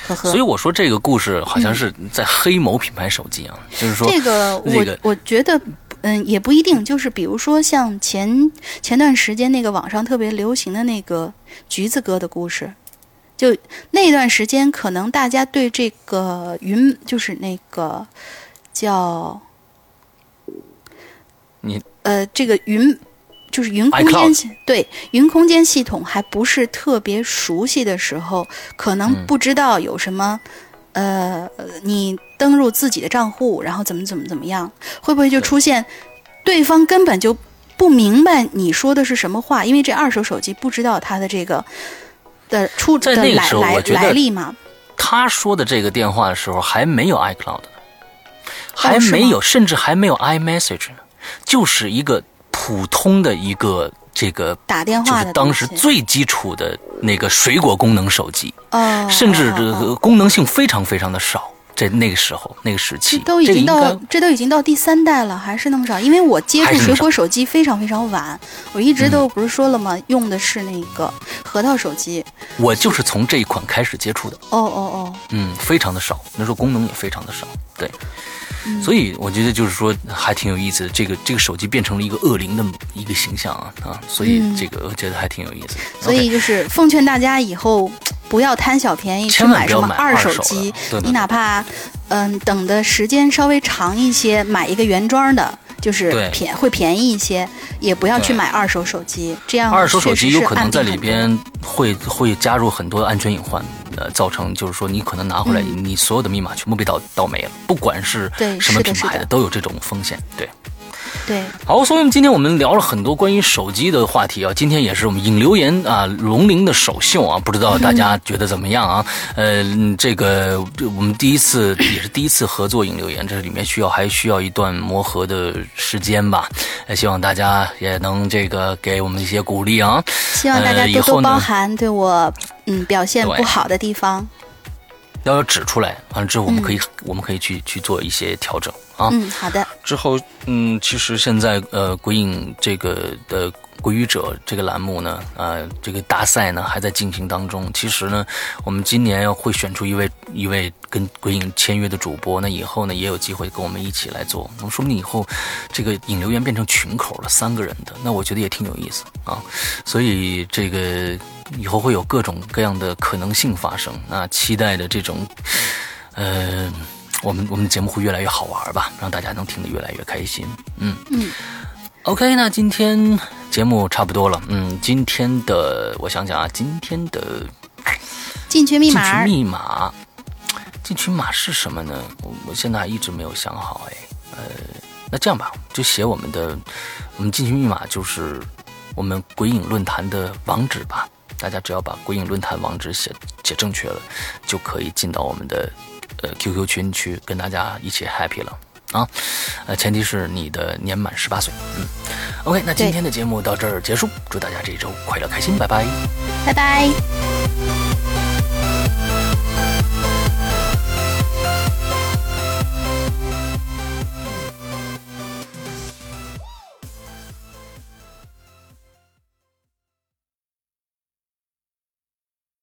呵呵。所以我说这个故事好像是在黑某品牌手机啊，就是说这个我我觉得嗯也不一定，就是比如说像前前段时间那个网上特别流行的那个橘子哥的故事，就那段时间可能大家对这个云就是那个叫。你呃，这个云就是云空间系对云空间系统还不是特别熟悉的时候，可能不知道有什么呃，你登录自己的账户，然后怎么怎么怎么样，会不会就出现对方根本就不明白你说的是什么话？因为这二手手机不知道它的这个的出的来来来历嘛。他说的这个电话的时候还没有 iCloud，还没有，甚至还没有 iMessage 呢。就是一个普通的一个这个打电话的，当时最基础的那个水果功能手机，哦，甚至这个功能性非常非常的少。在那个时候，那个时期，都已经到这都已经到第三代了，还是那么少。因为我接触水果手机非常非常晚，我一直都不是说了吗？用的是那个核桃手机。我就是从这一款开始接触的。哦哦哦，嗯，非常的少，那时候功能也非常的少，对。所以我觉得就是说还挺有意思的，这个这个手机变成了一个恶灵的一个形象啊啊，所以这个我觉得还挺有意思。所以就是奉劝大家以后不要贪小便宜去买什么二手机，你哪怕嗯等的时间稍微长一些，买一个原装的。就是便会便宜一些，也不要去买二手手机，这样二手手机有可能在里边会会加入很多安全隐患，呃，造成就是说你可能拿回来，你所有的密码全部被盗盗没了，不管是什么品牌的都有这种风险，对。对，好，所以今天我们聊了很多关于手机的话题啊。今天也是我们引留言啊，龙鳞的首秀啊，不知道大家觉得怎么样啊？呃，这个我们第一次也是第一次合作引留言，这里面需要还需要一段磨合的时间吧。也希望大家也能这个给我们一些鼓励啊。希望大家多多包涵对我嗯表现不好的地方。要有指出来，完了之后我们可以我们可以去去做一些调整啊。嗯，好的。之后，嗯，其实现在呃，鬼影这个的鬼语者这个栏目呢，呃，这个大赛呢还在进行当中。其实呢，我们今年要会选出一位一位跟鬼影签约的主播，那以后呢也有机会跟我们一起来做。那说不定以后这个引流员变成群口了，三个人的，那我觉得也挺有意思啊。所以这个。以后会有各种各样的可能性发生，那期待的这种，呃，我们我们的节目会越来越好玩吧，让大家能听得越来越开心。嗯嗯，OK，那今天节目差不多了。嗯，今天的我想想啊，今天的进群密码，进群密码，进群码是什么呢？我我现在还一直没有想好。哎，呃，那这样吧，就写我们的我们进群密码，就是我们鬼影论坛的网址吧。大家只要把鬼影论坛网址写写正确了，就可以进到我们的呃 QQ 群去跟大家一起 happy 了啊！呃，前提是你的年满十八岁。嗯，OK，那今天的节目到这儿结束，祝大家这一周快乐开心，拜拜，拜拜。